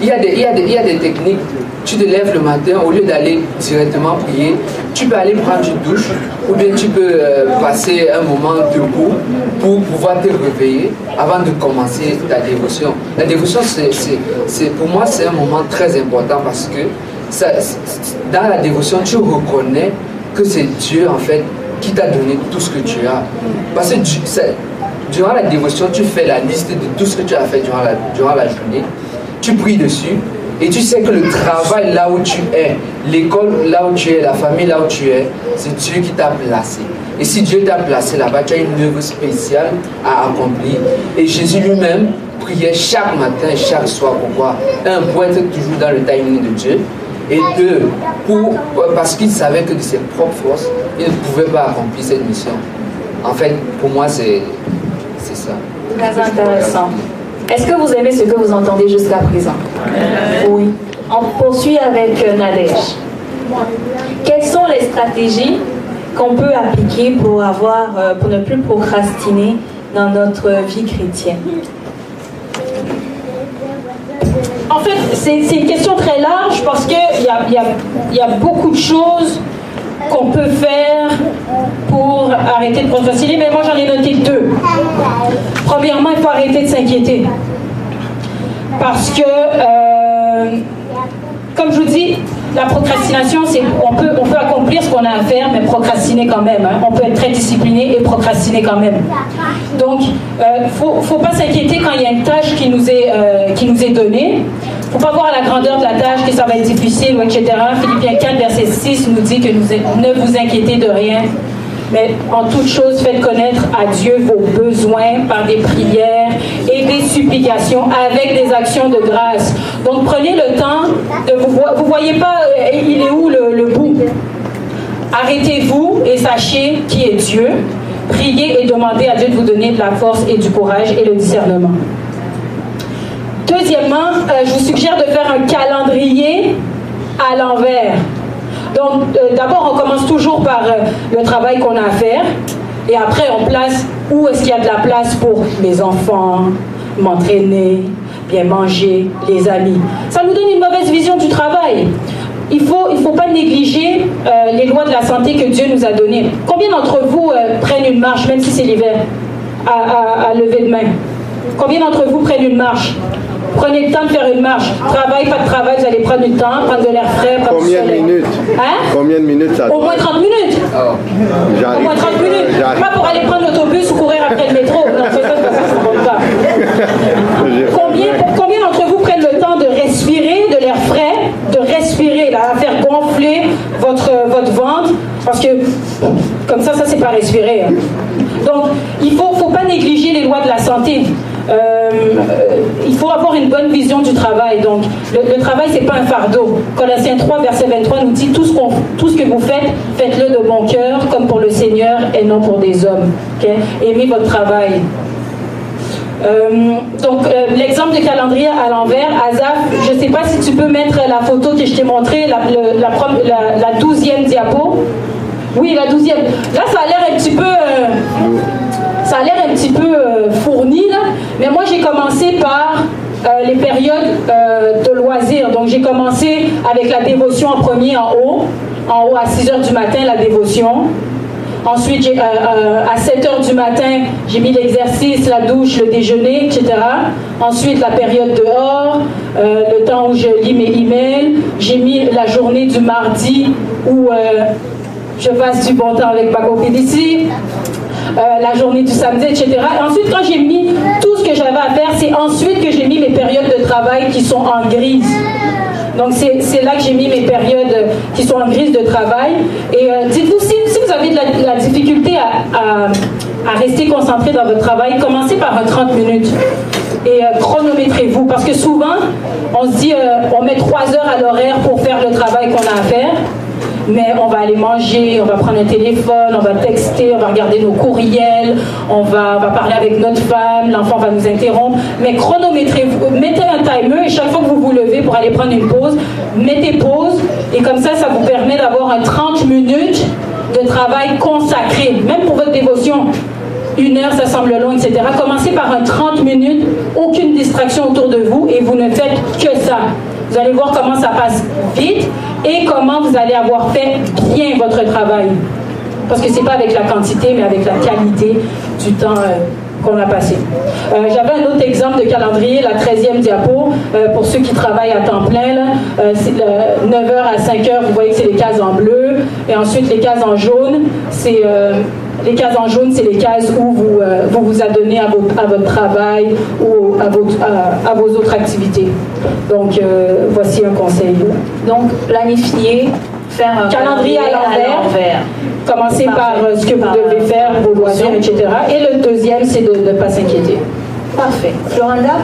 Speaker 4: il y, a des, il, y a des, il y a des techniques. Tu te lèves le matin, au lieu d'aller directement prier, tu peux aller prendre une douche ou bien tu peux euh, passer un moment debout pour pouvoir te réveiller avant de commencer ta dévotion. La dévotion, c'est, pour moi, c'est un moment très important parce que ça, dans la dévotion, tu reconnais que c'est Dieu en fait qui t'a donné tout ce que tu as. Parce que durant la dévotion, tu fais la liste de tout ce que tu as fait durant la, durant la journée, tu pries dessus, et tu sais que le travail là où tu es, l'école là où tu es, la famille là où tu es, c'est Dieu qui t'a placé. Et si Dieu t'a placé là-bas, tu as une œuvre spéciale à accomplir. Et Jésus lui-même priait chaque matin et chaque soir. Pourquoi Un, pour être toujours dans le timing de Dieu et deux, pour, parce qu'il savait que de ses propres forces, il ne pouvait pas accomplir cette mission. En fait, pour moi, c'est ça.
Speaker 1: Très intéressant. Est-ce que vous aimez ce que vous entendez jusqu'à présent Oui. On poursuit avec euh, Nadège. Quelles sont les stratégies qu'on peut appliquer pour, avoir, euh, pour ne plus procrastiner dans notre vie chrétienne?
Speaker 3: En fait, c'est une question très large parce qu'il y a, y, a, y a beaucoup de choses qu'on peut faire pour arrêter de procrastiner, mais moi j'en ai noté deux. Premièrement, il faut arrêter de s'inquiéter. Parce que, euh, comme je vous dis, la procrastination, c'est on peut, on peut accomplir ce qu'on a à faire, mais procrastiner quand même. Hein. On peut être très discipliné et procrastiner quand même. Donc, il euh, ne faut, faut, pas s'inquiéter quand il y a une tâche qui nous est, euh, qui nous est donnée. Faut pas voir la grandeur de la tâche, que ça va être difficile, etc. Philippiens 4, verset 6 nous dit que nous, ne vous inquiétez de rien, mais en toute chose, faites connaître à Dieu vos besoins par des prières et des supplications avec des actions de grâce. Donc prenez le temps de vous Vous voyez pas, euh, il est où le bout? Arrêtez-vous et sachez qui est Dieu. Priez et demandez à Dieu de vous donner de la force et du courage et le discernement. Deuxièmement, euh, je vous suggère de faire un calendrier à l'envers. Donc, euh, d'abord, on commence toujours par euh, le travail qu'on a à faire. Et après, on place où est-ce qu'il y a de la place pour mes enfants, m'entraîner, bien manger, les amis. Ça nous donne une mauvaise vision du travail. Il ne faut, il faut pas négliger les lois de la santé que Dieu nous a données. Combien d'entre vous prennent une marche, même si c'est l'hiver, à lever de main? Combien d'entre vous prennent une marche? Prenez le temps de faire une marche. Travail, pas de travail, vous allez prendre du temps, prendre de l'air frais,
Speaker 6: prendre Combien de minutes
Speaker 3: Hein
Speaker 6: Combien de minutes ça
Speaker 3: Au moins 30 minutes. Oh. Au moins 30 minutes. Pas pour aller prendre l'autobus ou courir après le métro. Non, ça, ça, ça, pas. combien combien d'entre vous prennent le temps de respirer de l'air frais, de respirer, là, à faire gonfler votre, votre ventre? Parce que comme ça, ça, c'est pas respirer. Hein. Donc, il ne faut, faut pas négliger les lois de la santé. Euh, il faut avoir une bonne vision du travail. Donc, le, le travail, c'est pas un fardeau. Colossiens 3, verset 23 nous dit tout ce, tout ce que vous faites, faites-le de bon cœur, comme pour le Seigneur et non pour des hommes. Aimez votre travail. Euh, donc, euh, l'exemple du calendrier à l'envers, Azaf, je ne sais pas si tu peux mettre la photo que je t'ai montrée, la, la, douzième diapo. Oui, la douzième. Là, ça a l'air un petit peu ça a l'air un petit peu euh, fourni, là, mais moi j'ai commencé par euh, les périodes euh, de loisirs. Donc j'ai commencé avec la dévotion en premier en haut, en haut à 6 heures du matin, la dévotion. Ensuite, à 7 heures du matin, j'ai mis l'exercice, la douche, le déjeuner, etc. Ensuite, la période dehors, le temps où je lis mes emails. J'ai mis la journée du mardi où je passe du bon temps avec ma copine ici. Euh, la journée du samedi, etc. ensuite, quand j'ai mis tout ce que j'avais à faire, c'est ensuite que j'ai mis mes périodes de travail qui sont en grise. Donc, c'est là que j'ai mis mes périodes qui sont en grise de travail. Et euh, dites-vous, si, vous avez de la, difficulté à, à, rester concentré dans votre travail, commencez par un 30 minutes et euh, chronométrez-vous. Parce que souvent, on se dit, on met 3 heures à l'horaire pour faire le travail qu'on a à faire mais on va aller manger, on va prendre un téléphone, on va texter, on va regarder nos courriels, on va, parler avec notre femme, l'enfant va nous interrompre. Mais chronométrez-vous, mettez un timer et chaque fois que vous vous levez pour aller prendre une pause, mettez pause et comme ça, ça vous permet d'avoir un 30 minutes de travail consacré, même pour votre dévotion une heure, ça semble long, etc. Commencez par un 30 minutes, aucune distraction autour de vous et vous ne faites que ça. Vous allez voir comment ça passe vite et comment vous allez avoir fait bien votre travail. Parce que ce n'est pas avec la quantité, mais avec la qualité du temps euh, qu'on a passé. Euh, j'avais un autre exemple de calendrier, la 13e diapo, euh, pour ceux qui travaillent à temps plein. Là, 9h à 5h, vous voyez que c'est les cases en bleu. Et ensuite, les cases en jaune, c'est les cases en jaune, c'est les cases où vous euh, vous, vous adonnez à, votre, à votre travail ou à, votre, à, vos autres activités. Donc, euh, voici un conseil.
Speaker 1: Donc, planifier, faire un
Speaker 3: calendrier à l'envers. Commencez par euh, ce que vous devez faire, vos loisirs, etc. Et le deuxième, c'est de ne pas s'inquiéter.
Speaker 1: Parfait. Floranda?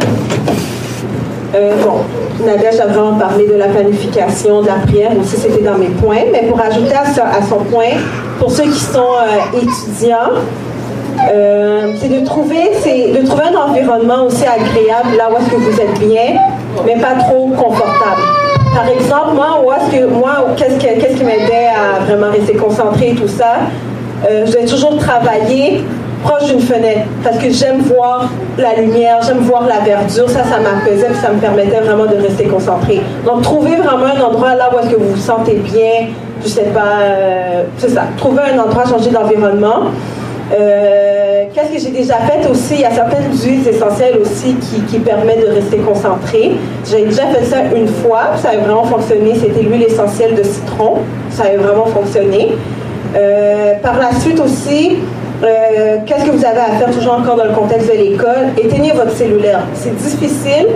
Speaker 2: Bon, Nadia a vraiment parlé de la planification, de la prière, aussi c'était dans mes points, mais pour ajouter à, son point, pour ceux qui sont euh, étudiants, euh, c'est de trouver, c'est de trouver un environnement aussi agréable là où est-ce que vous êtes bien, mais pas trop confortable. Par exemple, moi, où est-ce que moi, qu'est-ce, qui m'aidait à vraiment rester concentré et tout ça, euh, je vais toujours travailler proche d'une fenêtre parce que j'aime voir la lumière, j'aime voir la verdure. Ça, ça m'apaisait et ça me permettait vraiment de rester concentré. Donc, trouvez vraiment un endroit là où est-ce que vous vous sentez bien. Je sais pas, euh, c'est ça. Trouvez un endroit, changer d'environnement. Euh, qu'est-ce que j'ai déjà fait aussi? Il y a certaines huiles essentielles aussi qui, qui permettent de rester concentré. J'ai déjà fait ça une fois, ça a vraiment fonctionné. C'était l'huile essentielle de citron. Ça a vraiment fonctionné. Euh, par la suite aussi, euh, qu'est-ce que vous avez à faire toujours encore dans le contexte de l'école? Éteignez votre cellulaire. C'est difficile,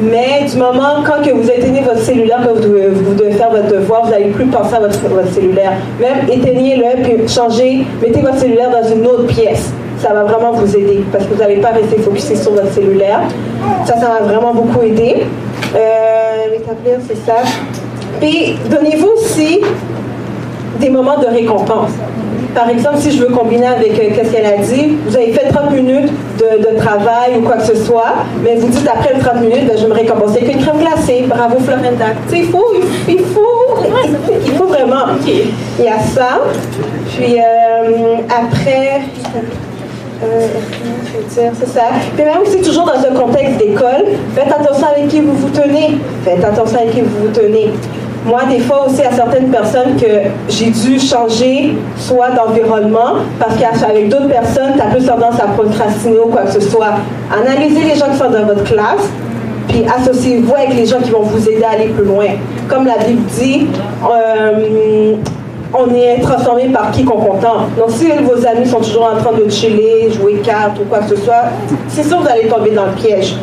Speaker 2: mais du moment quand que vous éteignez votre cellulaire, que vous devez, faire votre devoir, vous n'allez plus penser à votre, cellulaire. Même éteignez-le, puis changez, mettez votre cellulaire dans une autre pièce. Ça va vraiment vous aider parce que vous n'allez pas rester focusé sur votre cellulaire. Ça, ça m'a vraiment beaucoup aidé. Euh, c'est. Puis, donnez-vous aussi des moments de récompense. Par exemple, si je veux combiner avec euh, ce qu'elle a dit, vous avez fait 30 minutes de, travail ou quoi que ce soit, mais vous dites après les 30 minutes, ben, je vais me récompenser avec une crème glacée. Bravo Florinda. il faut, il faut, il faut vraiment. Il y a ça. Puis euh, après, euh, je dire, c'est ça. Puis même si toujours dans un contexte d'école, faites attention avec qui vous vous tenez. Faites attention avec qui vous vous tenez. Moi, des fois aussi, à certaines personnes que j'ai dû changer soit d'environnement, parce qu'avec d'autres personnes, tu as plus tendance à procrastiner ou quoi que ce soit. Analysez les gens qui sont dans votre classe, puis associez-vous avec les gens qui vont vous aider à aller plus loin. Comme la Bible dit, euh, on est transformé par qui qu'on contemple. Donc, si vos amis sont toujours en train de chiller, jouer cartes ou quoi que ce soit, c'est sûr que vous allez tomber dans le piège.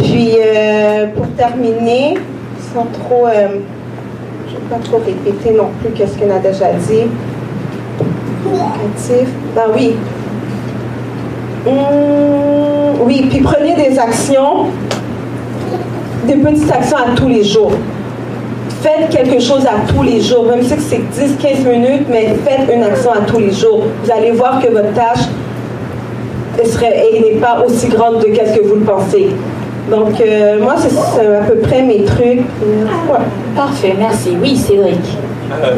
Speaker 2: Puis, euh, pour terminer, sans trop... Euh, pas trop répéter non plus qu'est-ce qu'elle a déjà dit. Ben oui. Hum, oui, puis prenez des actions, des petites actions à tous les jours. Faites quelque chose à tous les jours, même si c'est 10-15 minutes, mais faites une action à tous les jours. Vous allez voir que votre tâche n'est pas aussi grande de ce que vous le pensez. Donc, euh, moi, c'est à peu près mes trucs.
Speaker 1: Parfait, merci. Oui, Cédric. Euh,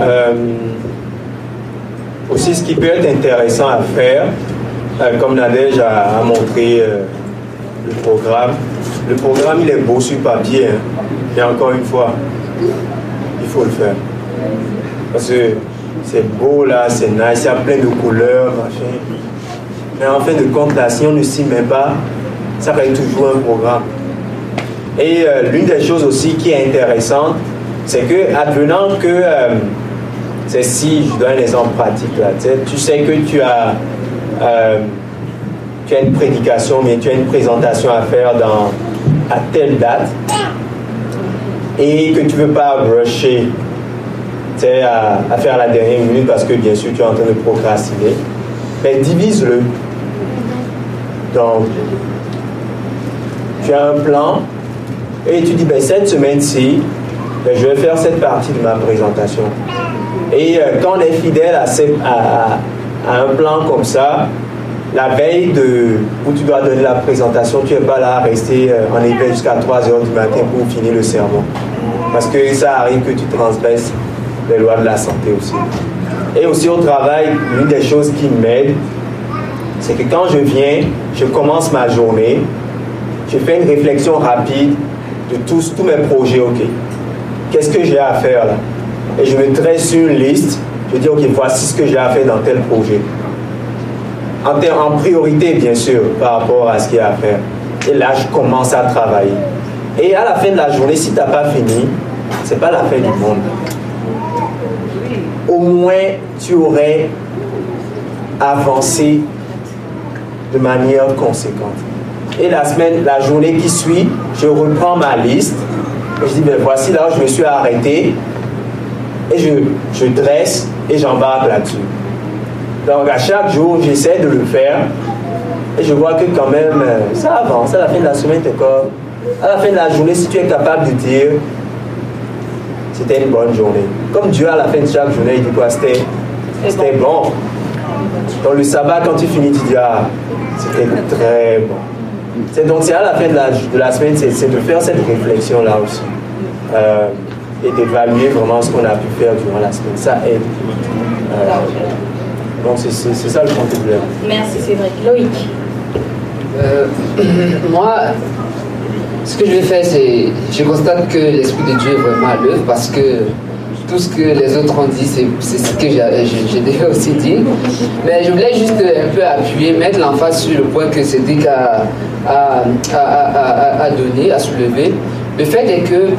Speaker 5: euh, aussi, ce qui peut être intéressant à faire, comme Nadège a, montré le programme, le programme, il est beau sur papier. Hein. Et encore une fois, il faut le faire. Parce que c'est beau là, c'est nice, il y a plein de couleurs, machin. Mais en fin de compte, là, si on ne s'y met pas, ça va être toujours un programme. Et euh, l'une des choses aussi qui est intéressante, c'est que, advenant que, euh, c'est si, je donne un exemple pratique là, tu sais que tu as, euh, tu as une prédication, mais tu as une présentation à faire dans, à telle date, et que tu ne veux pas rusher à, à faire la dernière minute parce que bien sûr tu es en train de procrastiner, mais divise-le. Donc, tu as un plan et tu dis, ben, cette semaine-ci, ben, je vais faire cette partie de ma présentation. Et euh, quand on est fidèle à, un plan comme ça, la veille de, où tu dois donner la présentation, tu n'es pas là à rester euh, en éveil jusqu'à 3 heures du matin pour finir le sermon. Parce que ça arrive que tu transgresses les lois de la santé aussi. Et aussi au travail, une des choses qui m'aide, c'est que quand je viens, je commence ma journée, je fais une réflexion rapide de tous, tous mes projets, ok. Qu'est-ce que j'ai à faire là? Et je me dresse une liste, je dis, ok, voici ce que j'ai à faire dans tel projet. En, en priorité, bien sûr, par rapport à ce qu'il y a à faire. Et là, je commence à travailler. Et à la fin de la journée, si tu n'as pas fini, c'est pas la fin du monde. Au moins, tu aurais avancé de manière conséquente. Et la semaine, la journée qui suit, je reprends ma liste et je dis, ben voici là où je me suis arrêté et je, je dresse et j'embarque là-dessus. Donc à chaque jour, j'essaie de le faire et je vois que quand même, euh, ça avance. À la fin de la semaine, encore, à la fin de la journée, si tu es capable de dire, c'était une bonne journée. Comme Dieu à la fin de chaque journée, il dit quoi? C'était bon. bon. Dans le sabbat, quand tu finis, tu dis, ah, c'était très bon. C'est donc c'est à la fin de la, de la semaine, c'est de faire cette réflexion là aussi. Euh, et d'évaluer vraiment ce qu'on a pu faire durant la semaine. Ça aide. Euh, donc c'est ça le problème.
Speaker 1: Merci Cédric. Loïc.
Speaker 4: Euh, moi, ce que je vais faire, c'est. Je constate que l'Esprit de Dieu est vraiment à l'œuvre parce que tout ce que les autres ont dit, c'est ce que j'ai déjà aussi dit. Mais je voulais juste un peu appuyer, mettre l'emphase sur le point que Cédric a, a, a, a, donné, a soulevé. Le fait est que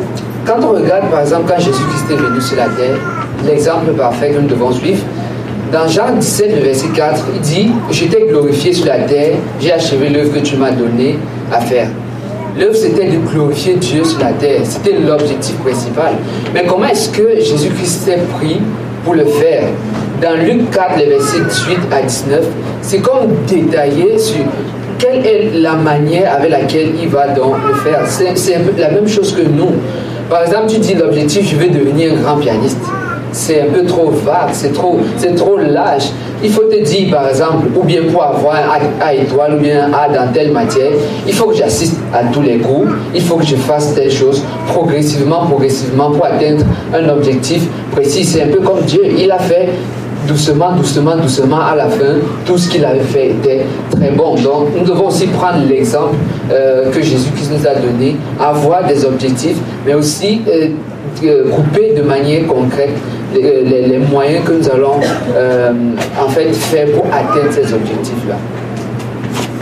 Speaker 4: quand on regarde, par exemple, quand Jésus-Christ est venu sur la terre, l'exemple parfait que nous devons suivre, dans Jean 17, verset 4, il dit J'étais glorifié sur la terre, j'ai achevé l'œuvre que tu m'as donnée à faire. L'œuvre, c'était de glorifier Dieu sur la terre. C'était l'objectif principal. Mais comment est-ce que Jésus-Christ s'est pris pour le faire? Dans Luc 4, les versets 18 à 19, c'est comme détaillé sur quelle est la manière avec laquelle il va donc le faire. C'est la même chose que nous. Par exemple, tu dis l'objectif, je veux devenir un grand pianiste c'est un peu trop vague, c'est trop, c'est trop lâche. Il faut te dire, par exemple, ou bien pour avoir un A, étoile ou bien un A dans telle matière, il faut que j'assiste à tous les cours, il faut que je fasse telle chose progressivement, progressivement pour atteindre un objectif précis. C'est un peu comme Dieu, il a fait doucement, doucement, doucement, à la fin, tout ce qu'il avait fait était très bon. Donc, nous devons aussi prendre l'exemple euh, que Jésus-Christ nous a donné, avoir des objectifs, mais aussi euh, couper de manière concrète les, moyens que nous allons euh, en fait faire pour atteindre ces objectifs-là.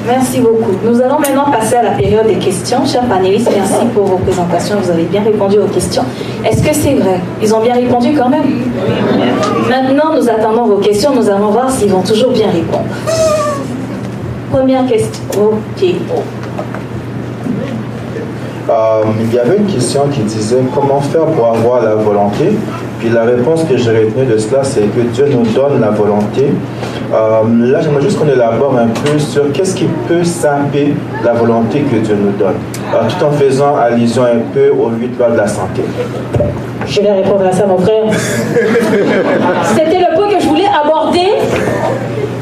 Speaker 1: Merci beaucoup. Nous allons maintenant passer à la période des questions. Chers panélistes, merci pour vos présentations. Vous avez bien répondu aux questions. Est-ce que c'est vrai? Ils ont bien répondu quand même Maintenant, nous attendons vos questions. Nous allons voir s'ils vont toujours bien répondre. Première question. Ok.
Speaker 5: Euh, il y avait une question qui disait comment faire pour avoir la volonté. Puis la réponse que j'ai retenue de cela, c'est que Dieu nous donne la volonté. Euh, là, j'aimerais juste qu'on élabore un peu sur qu'est-ce qui peut saper la volonté que Dieu nous donne, euh, tout en faisant allusion un peu aux huit lois de la santé.
Speaker 3: Je vais répondre à ça, mon frère. C'était le point que je voulais aborder.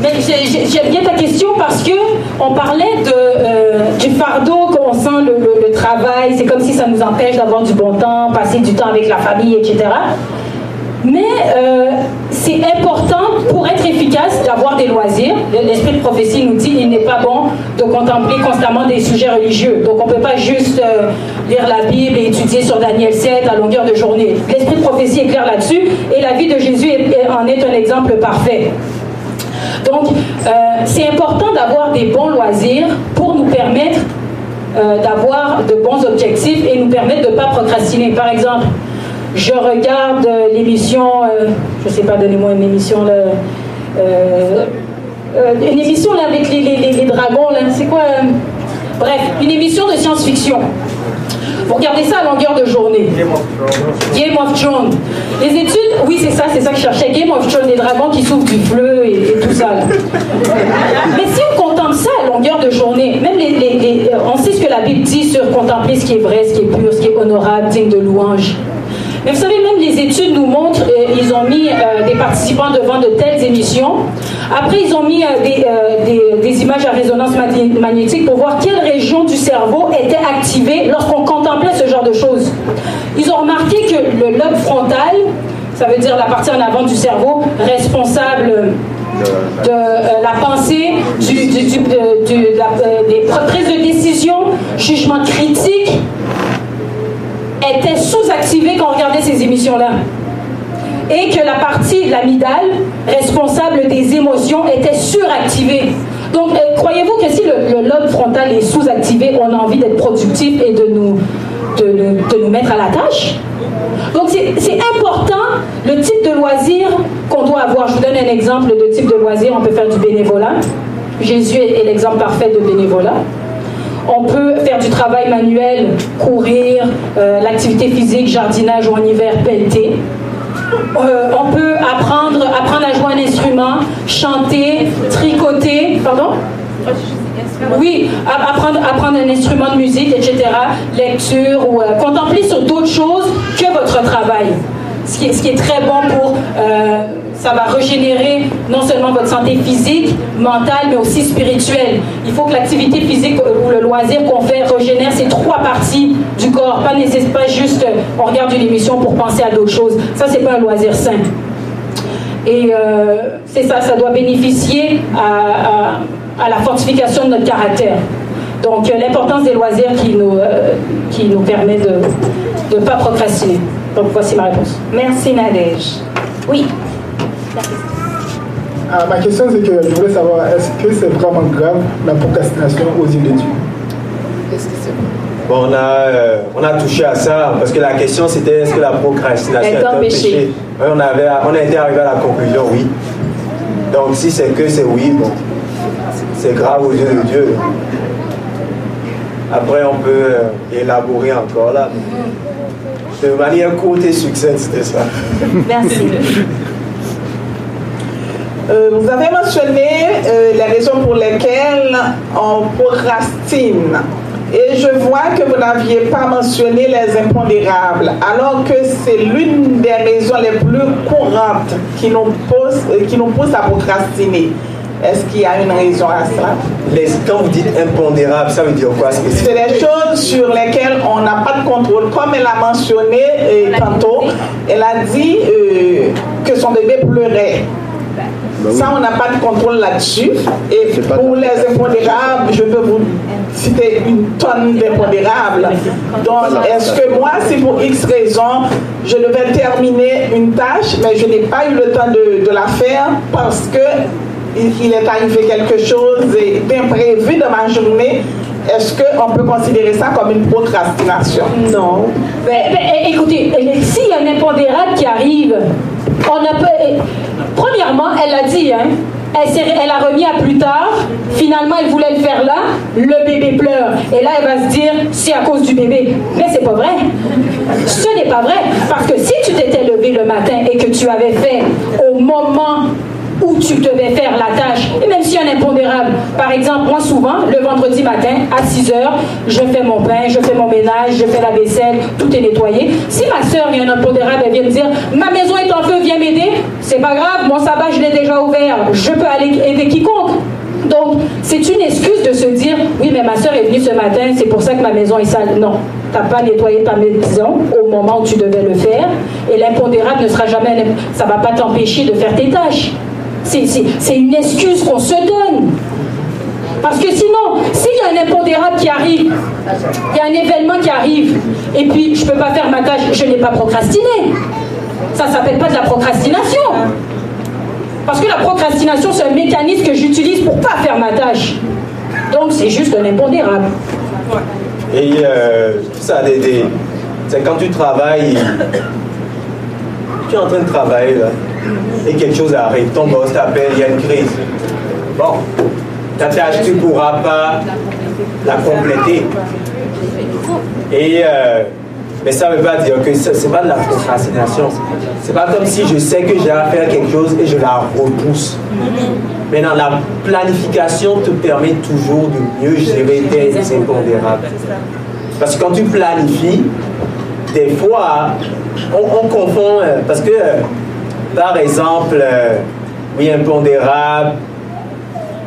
Speaker 3: Mais j'aime bien ta question parce que on parlait de, du fardeau qu'on sent le travail, c'est comme si ça nous empêche d'avoir du bon temps, passer du temps avec la famille, etc. Mais euh, c'est important pour être efficace d'avoir des loisirs. L'esprit de prophétie nous dit qu'il n'est pas bon de contempler constamment des sujets religieux. Donc on ne peut pas juste euh, lire la Bible et étudier sur Daniel 7 à longueur de journée. L'esprit de prophétie est clair là-dessus et la vie de Jésus en est un exemple parfait. Donc euh, c'est important d'avoir des bons loisirs pour nous permettre d'avoir de bons objectifs et nous permettre de ne pas procrastiner. Par exemple, je regarde euh, l'émission, euh, je ne sais pas, donnez-moi une émission là, une émission là, avec les, les, les dragons, là, c'est quoi Bref, une émission de science-fiction. Vous regardez ça à longueur de journée. Game of Thrones. Les études, oui, c'est ça, c'est ça que je cherchais. Game of Thrones, les dragons qui souffrent du fleu et, tout ça. Mais si on contemple ça à longueur de journée, même les, on sait ce que la Bible dit sur contempler ce qui est vrai, ce qui est pur, ce qui est honorable, digne de louange. Mais vous savez, même les études nous montrent, euh, ils ont mis euh, des participants devant de telles émissions. Après, ils ont mis euh, des, images à résonance magnétique pour voir quelle région du cerveau était activée lorsqu'on contemplait ce genre de choses. Ils ont remarqué que le lobe frontal, ça veut dire la partie en avant du cerveau, responsable de la pensée, des prises de décision, jugement critique, était sous-activée quand on regardait ces émissions-là. Et que la partie, l'amidale, responsable des émotions, était suractivée. Donc, euh, croyez-vous que si le, lobe frontal est sous-activé, on a envie d'être productif et de nous, de, nous mettre à la tâche? Donc, c'est important le type de loisir qu'on doit avoir. Je vous donne un exemple de type de loisir. On peut faire du bénévolat. Jésus est l'exemple parfait de bénévolat. On peut faire du travail manuel, courir, euh, l'activité physique, jardinage ou en hiver, pelleter. Euh, on peut apprendre, à jouer un instrument, chanter, tricoter, pardon? Oui, apprendre, apprendre un instrument de musique, etc., lecture ou euh, contempler sur d'autres choses que votre travail. ce qui est, très bon pour... ça va régénérer non seulement votre santé physique, mentale, mais aussi spirituelle. Il faut que l'activité physique ou le loisir qu'on fait régénère ces trois parties du corps. Pas, pas juste euh, on regarde une émission pour penser à d'autres choses. Ça, c'est pas un loisir sain. Et euh, c'est ça, ça doit bénéficier à, la fortification de notre caractère. Donc, euh, l'importance des loisirs qui nous, qui nous permet de ne pas procrastiner. Donc, voici ma réponse.
Speaker 1: Merci Nadège. Oui.
Speaker 6: Ah, ma question, c'est que je voulais savoir, est-ce que c'est vraiment grave la procrastination aux yeux de Dieu?
Speaker 4: Qu'est-ce que c'est?
Speaker 5: Bon, on a, euh, on a touché à ça parce que la question c'était est-ce que la procrastination
Speaker 1: Est un péché?
Speaker 5: on, avait, on a été arrivé à la conclusion oui. Donc si c'est que c'est oui, bon, c'est grave aux yeux de Dieu. Après on peut euh, élaborer encore là. De manière courte et succincte, c'était ça.
Speaker 1: Merci.
Speaker 7: Euh, vous avez mentionné euh, les raisons pour lesquelles on procrastine. Et je vois que vous n'aviez pas mentionné les impondérables, alors que c'est l'une des raisons les plus courantes qui nous, pousse, euh, qui nous pousse à procrastiner. Est-ce qu'il y a une raison à ça?
Speaker 5: Les, quand vous dites impondérable, ça veut dire quoi?
Speaker 7: C'est des choses sur lesquelles on n'a pas de contrôle. Comme elle a mentionné euh, tantôt, elle a dit euh, que son bébé pleurait. Ça, on n'a pas de contrôle là-dessus. Et pour les impondérables, je peux vous citer une tonne d'impondérables. Donc, est-ce que moi, si pour X raisons, je devais terminer une tâche, mais je n'ai pas eu le temps de, de la faire parce que il il est arrivé quelque chose d'imprévu dans ma journée, est-ce qu'on peut considérer ça comme une procrastination?
Speaker 2: Non.
Speaker 3: Ben, ben, é- écoutez, s'il y a un impondérable qui arrive, Premièrement, elle l'a dit, hein, elle, a remis à plus tard. Finalement, elle voulait le faire là. Le bébé pleure. Et là, elle va se dire, c'est à cause du bébé. Mais c'est pas vrai. Ce n'est pas vrai. Parce que si tu t'étais levé le matin et que tu avais fait au moment tu devais faire la tâche, et même a un impondérable. Par exemple, moi souvent, le vendredi matin, à 6 heures, je fais mon pain, je fais mon ménage, je fais la vaisselle, tout est nettoyé. Si ma soeur, il y a un impondérable, elle vient me dire, ma maison est en feu, viens m'aider, c'est pas grave, mon sabbat, je l'ai déjà ouvert, je peux aller aider quiconque. Donc, c'est une excuse de se dire, oui, mais ma soeur est venue ce matin, c'est pour ça que ma maison est sale. Non, tu n'as pas nettoyé ta maison au moment où tu devais le faire, et l'impondérable ne sera jamais, ça ne va pas t'empêcher de faire tes tâches. C'est- une excuse qu'on se donne. Parce que sinon, s'il y a un impondérable qui arrive, il y a un événement qui arrive, et puis je ne peux pas faire ma tâche, je n'ai pas procrastiné. Ça ne s'appelle pas de la procrastination. Parce que la procrastination, c'est un mécanisme que j'utilise pour pas faire ma tâche. Donc c'est juste un impondérable.
Speaker 5: Et euh, ça, des- c'est quand tu travailles, tu es en train de travailler là, et quelque chose arrive, ton boss t'appelle, il y a une crise. Bon, ta tâche, tu ne pourras pas la compléter. Et, euh, mais ça ne veut pas dire que ce n'est pas de la procrastination. C'est pas comme si je sais que j'ai à faire quelque chose et je la repousse. Maintenant, la planification te permet toujours de mieux gérer tes impondérables. Parce que quand tu planifies, des fois, on, on confond, euh, parce que, euh, par exemple, euh, oui, impondérable,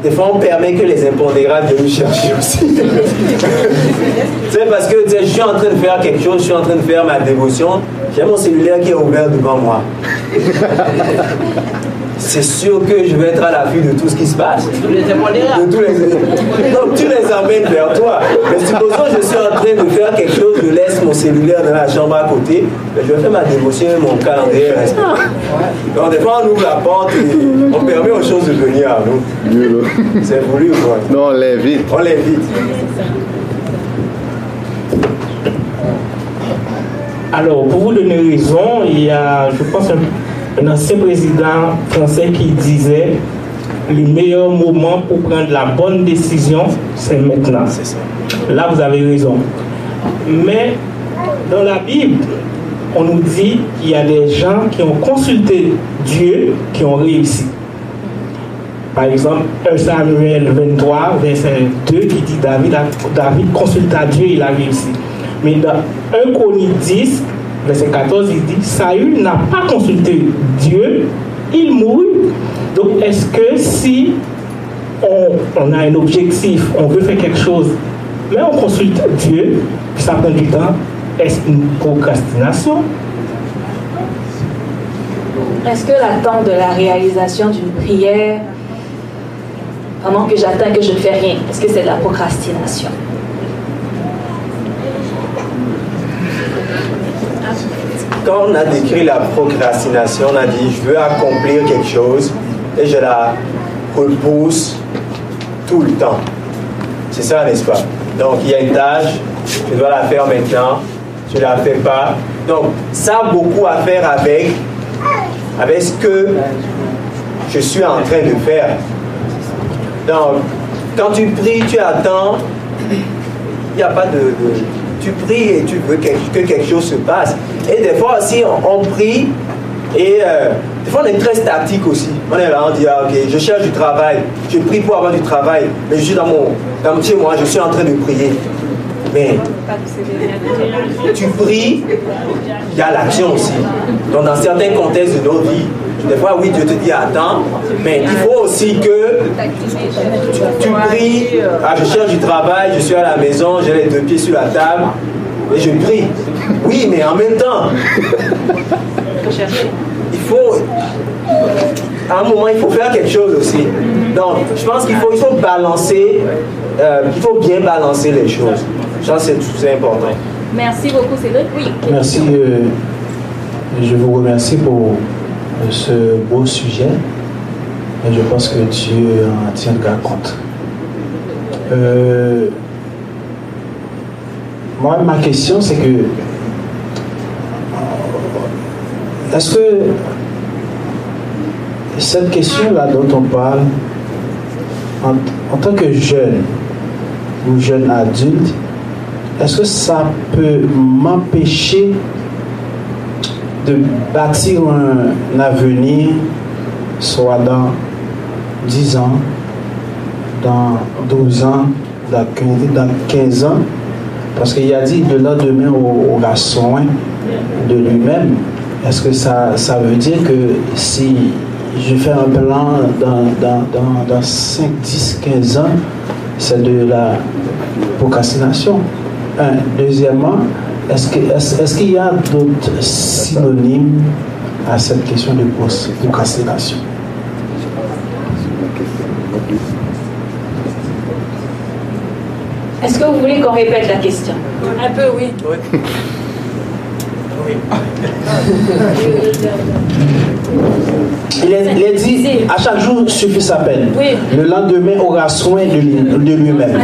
Speaker 5: des fois, on permet que les impondérables viennent nous chercher aussi. sais, parce que je suis en train de faire quelque chose, je suis en train de faire ma dévotion, j'ai mon cellulaire qui est ouvert devant moi. C'est sûr que je vais être à l'affût de tout ce qui se passe. De tous les Donc tu les amènes vers toi. Mais supposons que je suis en train de faire quelque chose, je laisse mon cellulaire dans la chambre à côté, mais je vais faire ma dévotion et mon calendrier reste. Donc des fois on ouvre la porte et on permet aux choses de venir à nous. C'est voulu ou quoi
Speaker 8: Non, on l'invite.
Speaker 5: On l'invite.
Speaker 9: Alors, pour vous donner raison, il y a, je pense, un, un ancien président français qui disait le meilleur moment pour prendre la bonne décision, c'est maintenant. Là, vous avez raison. Mais dans la Bible, on nous dit qu'il y a des gens qui ont consulté Dieu qui ont réussi. Par exemple, 1 Samuel 23, verset 2, qui dit David, David consulta Dieu, il a réussi. Mais dans 1 Chronique 10, verset 14, il dit, Saül n'a pas consulté Dieu, il mourut. Donc est-ce que si on, a un objectif, on veut faire quelque chose, mais on consulte Dieu, ça prend du temps, est-ce une procrastination?
Speaker 1: Est-ce que l'attente de la réalisation d'une prière, pendant que j'attends que je ne fais rien, est-ce que c'est de la procrastination?
Speaker 5: Quand on a décrit la procrastination, on a dit je veux accomplir quelque chose et je la repousse tout le temps. C'est ça, n'est-ce pas? Donc, il y a une tâche, je dois la faire maintenant, je ne la fais pas. Donc, ça a beaucoup à faire avec, avec ce que je suis en train de faire. Donc, quand tu pries, tu attends, il n'y a pas de, Tu pries et tu veux que, quelque chose se passe. Et des fois aussi, on, prie et euh, des fois, on est très statique aussi. On est là, on dit, ah, ok, je cherche du travail, je prie pour avoir du travail, mais je suis dans mon, dans moi, je suis en train de prier. Mais tu pries, il y a l'action aussi. Donc, dans certains contextes de nos vies, des fois, oui, Dieu te dit attends, mais il faut aussi que tu, pries. Ah, je cherche du travail, je suis à la maison, j'ai les deux pieds sur la table et je prie. Oui, mais en même temps, il faut, à un moment, il faut faire quelque chose aussi. Donc, je pense qu'il faut, il faut balancer, euh, il faut bien balancer les choses. Je pense que c'est important.
Speaker 1: Merci beaucoup, Cédric. Oui.
Speaker 8: Merci. Euh, je vous remercie pour ce beau sujet. Et je pense que Dieu en tiendra compte. moi, ma question, c'est que est-ce que cette question-là dont on parle, en, tant que jeune ou jeune adulte, est-ce que ça peut m'empêcher de bâtir un, avenir, soit dans 10 ans, dans 12 ans, dans 15, ans Parce qu'il a dit de lendemain aura soin de lui-même. Est-ce que ça, veut dire que si je fais un plan dans, dans, dans, 5, 10, 15 ans, c'est de la procrastination? Deuxièmement, est-ce qu'il est, y a d'autres synonymes à cette question de procrastination?
Speaker 1: Est-ce que vous voulez qu'on répète la question?
Speaker 3: Un peu, oui. oui.
Speaker 8: Il est, dit, à chaque jour suffit sa peine. Le lendemain aura soin de lui-même.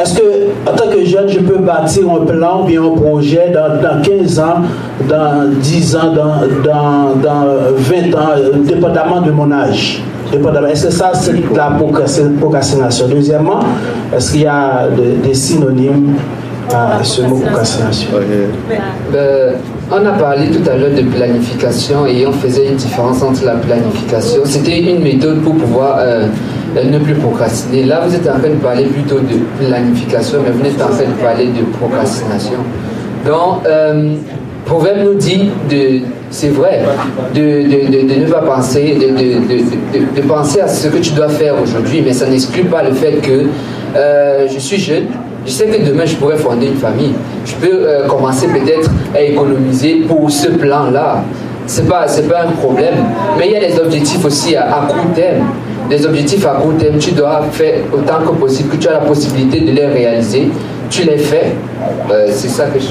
Speaker 8: Est-ce que, en tant que jeune, je peux bâtir un plan ou bien un projet dans, 15 ans, dans 10 ans, dans, dans, 20 ans, dépendamment de mon âge? Est-ce que ça, c'est la procrastination? Deuxièmement, est-ce qu'il y a des synonymes à ce mot procrastination?
Speaker 4: Ben, on a parlé tout à l'heure de planification et on faisait une différence entre la planification. C'était une méthode pour pouvoir euh, ne plus procrastiner. Là, vous êtes en train de parler plutôt de planification, mais vous êtes en train de parler de procrastination. Donc, euh, Proverbe nous dit c'est vrai, de, ne pas penser, de, à ce que tu dois faire aujourd'hui, mais ça n'exclut pas le fait que euh, je suis jeune, je sais que demain je pourrais fonder une famille. Je peux euh, commencer peut-être à économiser pour ce plan-là. C'est pas, c'est pas un problème. Mais il y a des objectifs aussi à, court terme. Des objectifs à court terme, tu dois faire autant que possible, que tu as la possibilité de les réaliser. Tu les fais. Euh, c'est ça que je.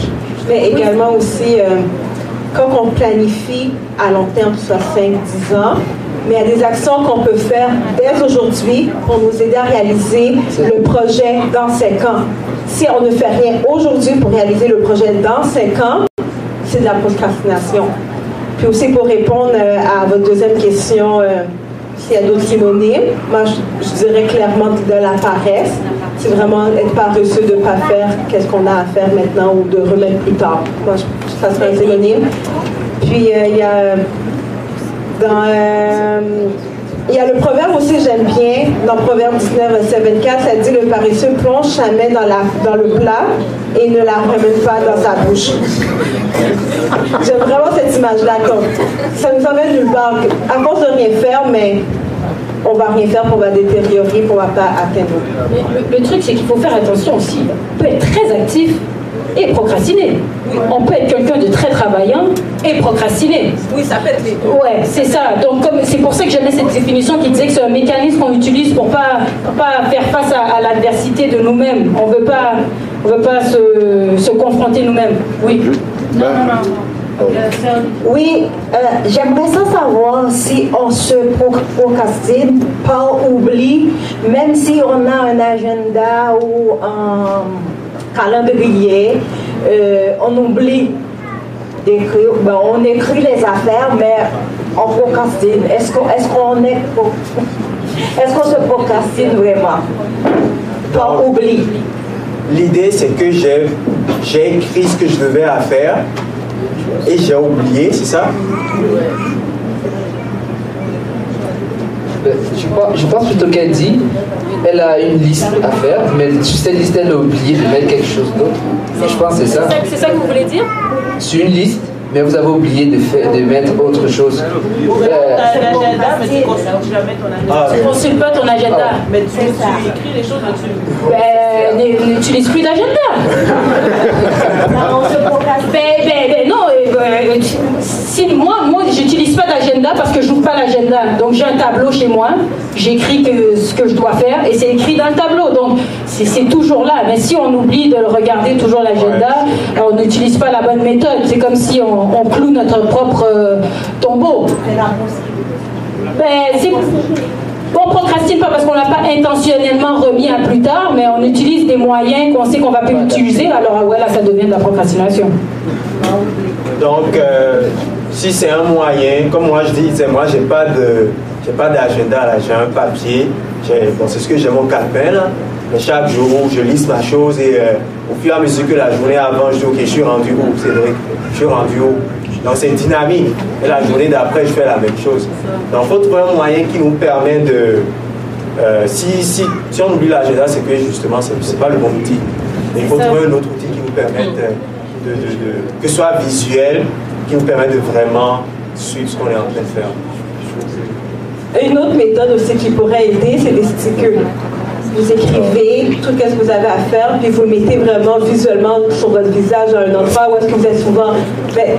Speaker 2: Mais également aussi, quand on planifie à long terme, soit 5-10 ans, mais il y a des actions qu'on peut faire dès aujourd'hui pour nous aider à réaliser le projet dans 5 ans. Si on ne fait rien aujourd'hui pour réaliser le projet dans 5 ans, c'est de la procrastination. Puis aussi pour répondre euh, à votre deuxième question, euh, s'il y a d'autres synonymes, moi je, dirais clairement de la paresse. C'est vraiment être paresseux de ne pas faire qu'est-ce qu'on a à faire maintenant ou de remettre plus tard. Moi, ça serait un synonyme. Puis euh, il y a dans il y a le proverbe aussi, j'aime bien, dans Proverbe 19, verset 24, ça dit Le paresseux plonge sa main dans le plat et ne la ramène pas dans sa bouche. J'aime vraiment cette image-là. Ça nous emmène nulle part. À force de rien faire, mais on va rien faire, on va détériorer, on va pas atteindre.
Speaker 3: Le, le truc, c'est qu'il faut faire attention aussi. On peut être très actif et procrastiner. On peut être quelqu'un de très travaillant et procrastiner.
Speaker 2: Oui, ça peut être les
Speaker 3: Ouais, c'est ça. Donc, comme, c'est pour ça que j'aimais cette définition qui disait que c'est un mécanisme qu'on utilise pour pas, pour pas faire face à, à l'adversité de nous-mêmes. On veut pas, on veut pas se, se confronter nous-mêmes. Oui.
Speaker 10: Non, non, non.
Speaker 1: Oui, euh, j'aimerais ça savoir si on se pro- procrastine par oubli, même si on a un agenda ou un calendrier, euh, on oublie d'écrire, ben, on écrit les affaires, mais on procrastine. Est-ce qu'on est, qu'on est, pro- est-ce qu'on se procrastine vraiment? Par oubli?
Speaker 5: L'idée, c'est que j'ai écrit ce que je devais à faire et j'ai oublié, c'est ça?
Speaker 4: Je pense, je pense plutôt qu'elle dit, elle a une liste à faire, mais sur cette liste, elle a oublié de mettre quelque chose d'autre. Je pense que c'est ça.
Speaker 3: C'est ça que vous voulez dire?
Speaker 4: Sur une liste, mais vous avez oublié de, faire, de mettre autre chose. Euh,
Speaker 5: Ah,
Speaker 3: Tu consultes pas ton agenda.
Speaker 11: Mais tu, tu écris les choses dessus.
Speaker 3: Ben, n- n'utilise plus d'agenda. ben, ben, ben, non, euh, ben, tu- si moi, moi, j'utilise pas d'agenda parce que je n'ouvre pas l'agenda. Donc j'ai un tableau chez moi, j'écris que, ce que je dois faire et c'est écrit dans le tableau. Donc c'est c'est toujours là. Mais si on oublie de le regarder toujours l'agenda, on n'utilise pas la bonne méthode. C'est comme si on, on cloue notre propre euh, tombeau. Ben, c'est. On procrastine pas parce qu'on l'a pas intentionnellement remis à plus tard, mais on utilise des moyens qu'on sait qu'on va plus utiliser. Alors ah ouais, là, ça devient de la procrastination.
Speaker 5: Donc, euh, si c'est un moyen, comme moi je dis, c'est moi, j'ai pas de, j'ai pas d'agenda là, j'ai un papier, bon, c'est ce que j'ai mon calepin là, mais chaque jour je liste ma chose et euh, au fur et à mesure que la journée avance, je dis ok, je suis rendu où, Cédric, je suis rendu où? Donc c'est dynamique. Et la journée d'après, je fais la même chose. Donc, il faut trouver un moyen qui nous permet de, euh, si, si, si on oublie l'agenda, c'est que justement, c'est c'est pas le bon outil. Mais il faut trouver un autre outil qui nous permette euh, de, de- de- que ce soit visuel, qui nous permet de vraiment suivre ce qu'on est en train de faire.
Speaker 2: Une autre méthode aussi qui pourrait aider, c'est des stickers. Vous écrivez tout ce que vous avez à faire, puis vous le mettez vraiment visuellement sur votre visage à un endroit où est-ce que vous êtes souvent ben,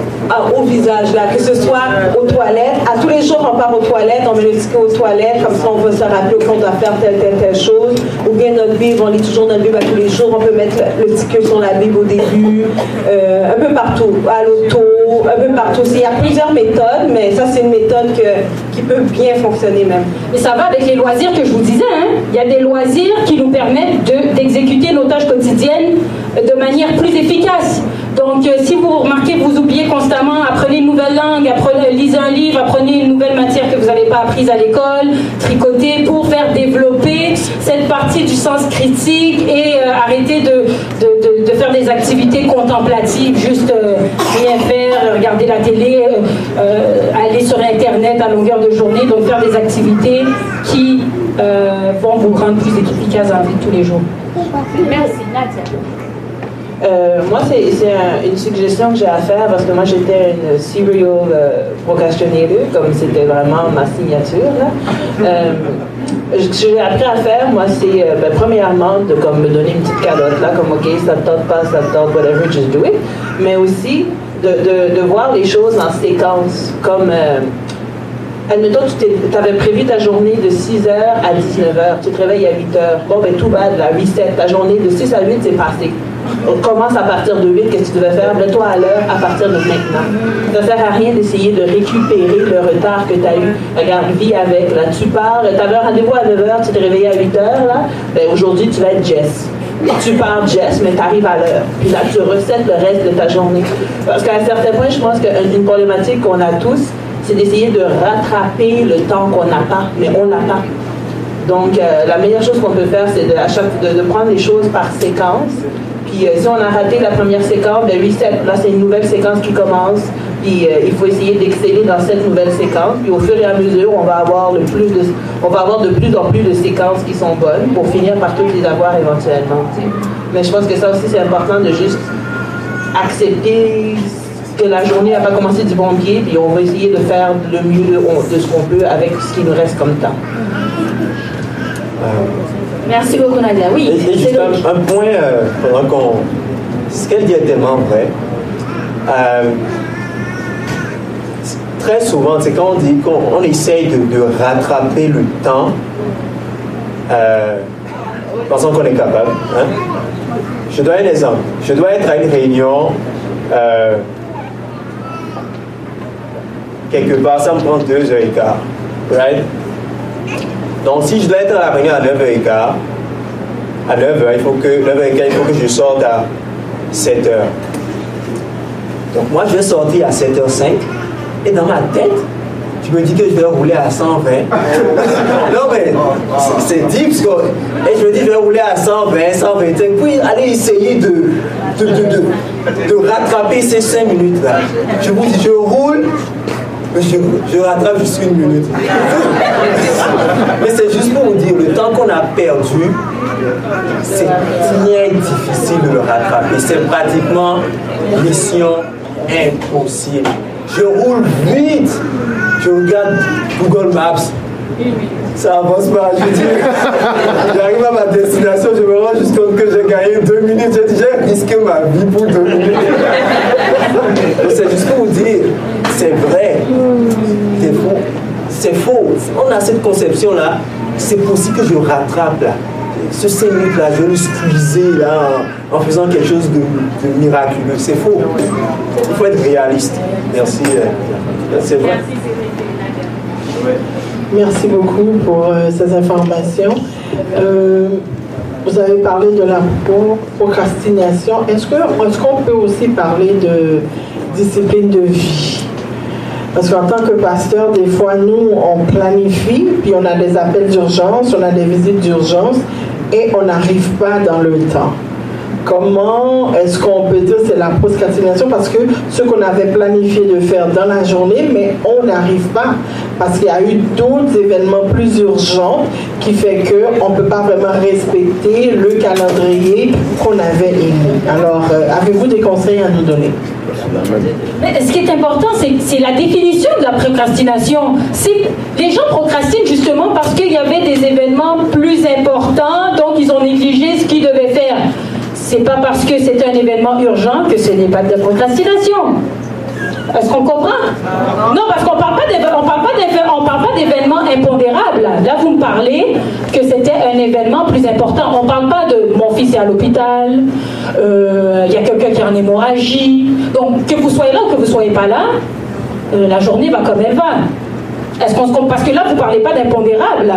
Speaker 2: au visage, là, que ce soit aux toilettes. À tous les jours, on part aux toilettes, on met le ticket aux toilettes, comme ça on va se rappeler qu'on doit faire telle, telle, telle chose. Ou bien notre Bible, on lit toujours notre Bible à tous les jours, on peut mettre le, ticket sur la Bible au début, euh, un peu partout, à l'auto, un peu partout. Il y a plusieurs méthodes, mais ça, c'est une méthode qui peut bien fonctionner même.
Speaker 3: Et ça va avec les loisirs que je vous disais. Hein? Il y a des loisirs qui nous permettent de- d'exécuter nos tâches quotidiennes de manière plus efficace. Donc, euh, si vous remarquez que vous oubliez constamment, apprenez une nouvelle langue, lisez un livre, apprenez une nouvelle matière que vous n'avez pas apprise à l'école, tricotez pour faire développer cette partie du sens critique et euh, arrêter de, de, de- faire des activités contemplatives, juste euh, rien faire, regarder la télé, euh, aller sur Internet à longueur de journée, donc faire des activités qui vont vous rendre plus efficace dans la vie de tous les jours.
Speaker 12: Merci, Nadia.
Speaker 11: Euh, moi, c'est c'est un- une suggestion que j'ai à faire parce que moi, j'étais une serial euh, procrastinator, comme c'était vraiment ma signature. Euh, ce que j'ai appris à faire, moi, c'est euh, ben, premièrement de comme, me donner une petite calotte, là, comme OK, ça ne tente pas, ça te tente, whatever, just do it. Mais aussi de, de, de voir les choses en séquence, comme. Admettons, tu avais prévu ta journée de 6h à 19h, tu te réveilles à 8h. Bon, ben tout bad, la reset, ta journée de 6 à 8, c'est passé. On commence à partir de 8, qu'est-ce que tu devais faire? Mets-toi à l'heure à partir de maintenant. Ça ne sert à rien d'essayer de récupérer le retard que tu as eu. Regarde, vis avec. Là, tu pars, tu avais un rendez-vous à 9h, tu t'es réveillé à 8h, là. Ben aujourd'hui, tu vas être Jess. Tu pars Jess, mais tu arrives à l'heure. Puis là, tu recètes le reste de ta journée. Parce qu'à un certain point, je pense qu'une problématique qu'on a tous, c'est d'essayer de rattraper le temps qu'on n'a pas, mais on n'a pas. Donc, euh, la meilleure chose qu'on peut faire, c'est de prendre les choses par séquence. Puis, euh, si on a raté la première séquence, ben. Là, c'est une nouvelle séquence qui commence. Puis euh, il faut essayer d'exceller dans cette nouvelle séquence. Puis au fur et à mesure, on va avoir le plus de, on va avoir de plus en plus de séquences qui sont bonnes pour finir par toutes les avoir éventuellement. Mais je pense que ça aussi c'est important de juste accepter que la journée n'a pas commencé du bon pied, puis on va essayer de faire le mieux de, ce qu'on peut avec ce qui nous reste comme temps.
Speaker 1: Merci beaucoup Nadia. Oui.
Speaker 5: juste un, point euh, pendant qu'on, ce qu'elle dit est tellement vrai. Euh, très souvent, c'est quand on dit qu'on essaye de, rattraper le temps, euh, pensant qu'on est capable. Hein. Je dois un exemple. Je dois être à une réunion euh, quelque part, ça me prend deux heures et quart. Right? Donc, si je dois être à la réunion à 9h15, à 9h, il faut que, 9h15, il faut que je sorte à 7h. Donc, moi, je vais sortir à 7h05 et dans ma tête, je me dis que je vais rouler à 120. non, mais c'est que et je me dis, je vais rouler à 120, 125, puis aller essayer de, de, de, de rattraper ces 5 minutes-là. Je vous dis, je roule je, je rattrape juste une minute. Mais c'est juste pour vous dire, le temps qu'on a perdu, c'est très difficile de le rattraper. C'est pratiquement mission impossible. Je roule vite. Je regarde Google Maps. Ça avance pas. J'arrive à ma destination, je me rends jusqu'à compte que j'ai gagné deux minutes. J'ai risqué ma vie pour deux minutes. c'est juste pour vous dire, c'est vrai. C'est faux. C'est faux. On a cette conception-là. C'est possible que je rattrape là. Ce 5 minutes-là, je vais le squeezer là, en, faisant quelque chose de, miraculeux. C'est faux. Il faut être réaliste. Merci. Euh, c'est vrai.
Speaker 7: Merci beaucoup pour euh, ces informations. Euh, vous avez parlé de la procrastination. Est-ce qu'on peut aussi parler de discipline de vie? Parce qu'en tant que pasteur, des fois, nous, on planifie, puis on a des appels d'urgence, on a des visites d'urgence, et on n'arrive pas dans le temps. Comment est-ce qu'on peut dire c'est la procrastination? Parce que ce qu'on avait planifié de faire dans la journée, mais on n'arrive pas. Parce qu'il y a eu d'autres événements plus urgents qui fait qu'on ne peut pas vraiment respecter le calendrier qu'on avait émis. Alors, euh, avez-vous des conseils à nous donner?
Speaker 3: Mais ce qui est important, c'est la définition de la procrastination. Les gens procrastinent justement parce qu'il y avait des événements plus importants, donc ils ont négligé ce qu'ils devaient faire. C'est pas parce que c'est un événement urgent que ce n'est pas de procrastination. Est-ce qu'on comprend? Non, parce qu'on parle pas d'événements impondérables. Là, vous me parlez que c'était un événement plus important. On ne parle pas de mon fils est à l'hôpital, euh, il y a quelqu'un qui a une hémorragie. Donc, que vous soyez là ou que vous ne soyez pas là, euh, la journée va comme elle va. Est-ce qu'on se Parce que là, vous ne parlez pas d'impondérable.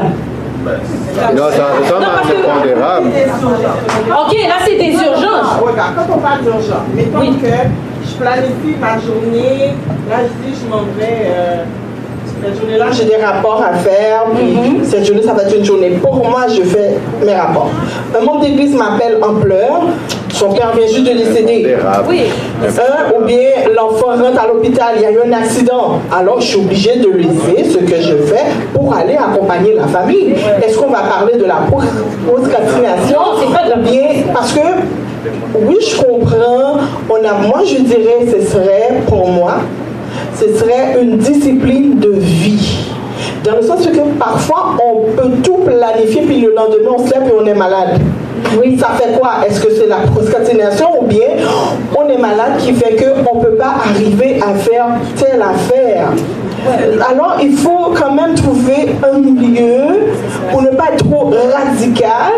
Speaker 10: Non, c'est un impondérable.
Speaker 3: Ok, là, c'est des urgences.
Speaker 7: regarde, quand on parle d'urgence, mettons oui. que je planifie ma journée, là, je dis, je m'en vais. Euh, cette journée-là, j'ai des rapports à faire, puis mhm. cette journée, ça va être une journée. Pour moi, je fais mes rapports. Un membre d'église m'appelle en pleurs, son père vient juste de décéder. Oui. ou bien l'enfant rentre à l'hôpital, il y a eu un accident. Alors, je suis obligée de laisser ce que je fais pour aller accompagner la famille. Est-ce qu'on va parler de la procrastination? C'est pas de bien, parce que oui, je comprends. On a, moi, je dirais, ce serait pour moi ce serait une discipline de vie. Dans le sens que parfois, on peut tout planifier, puis le lendemain, on se lève et on est malade. Oui. Ça fait quoi? Est-ce que c'est la procrastination ou bien on est malade qui fait qu'on ne peut pas arriver à faire telle affaire? Alors, il faut quand même trouver un milieu pour ne pas être trop radical,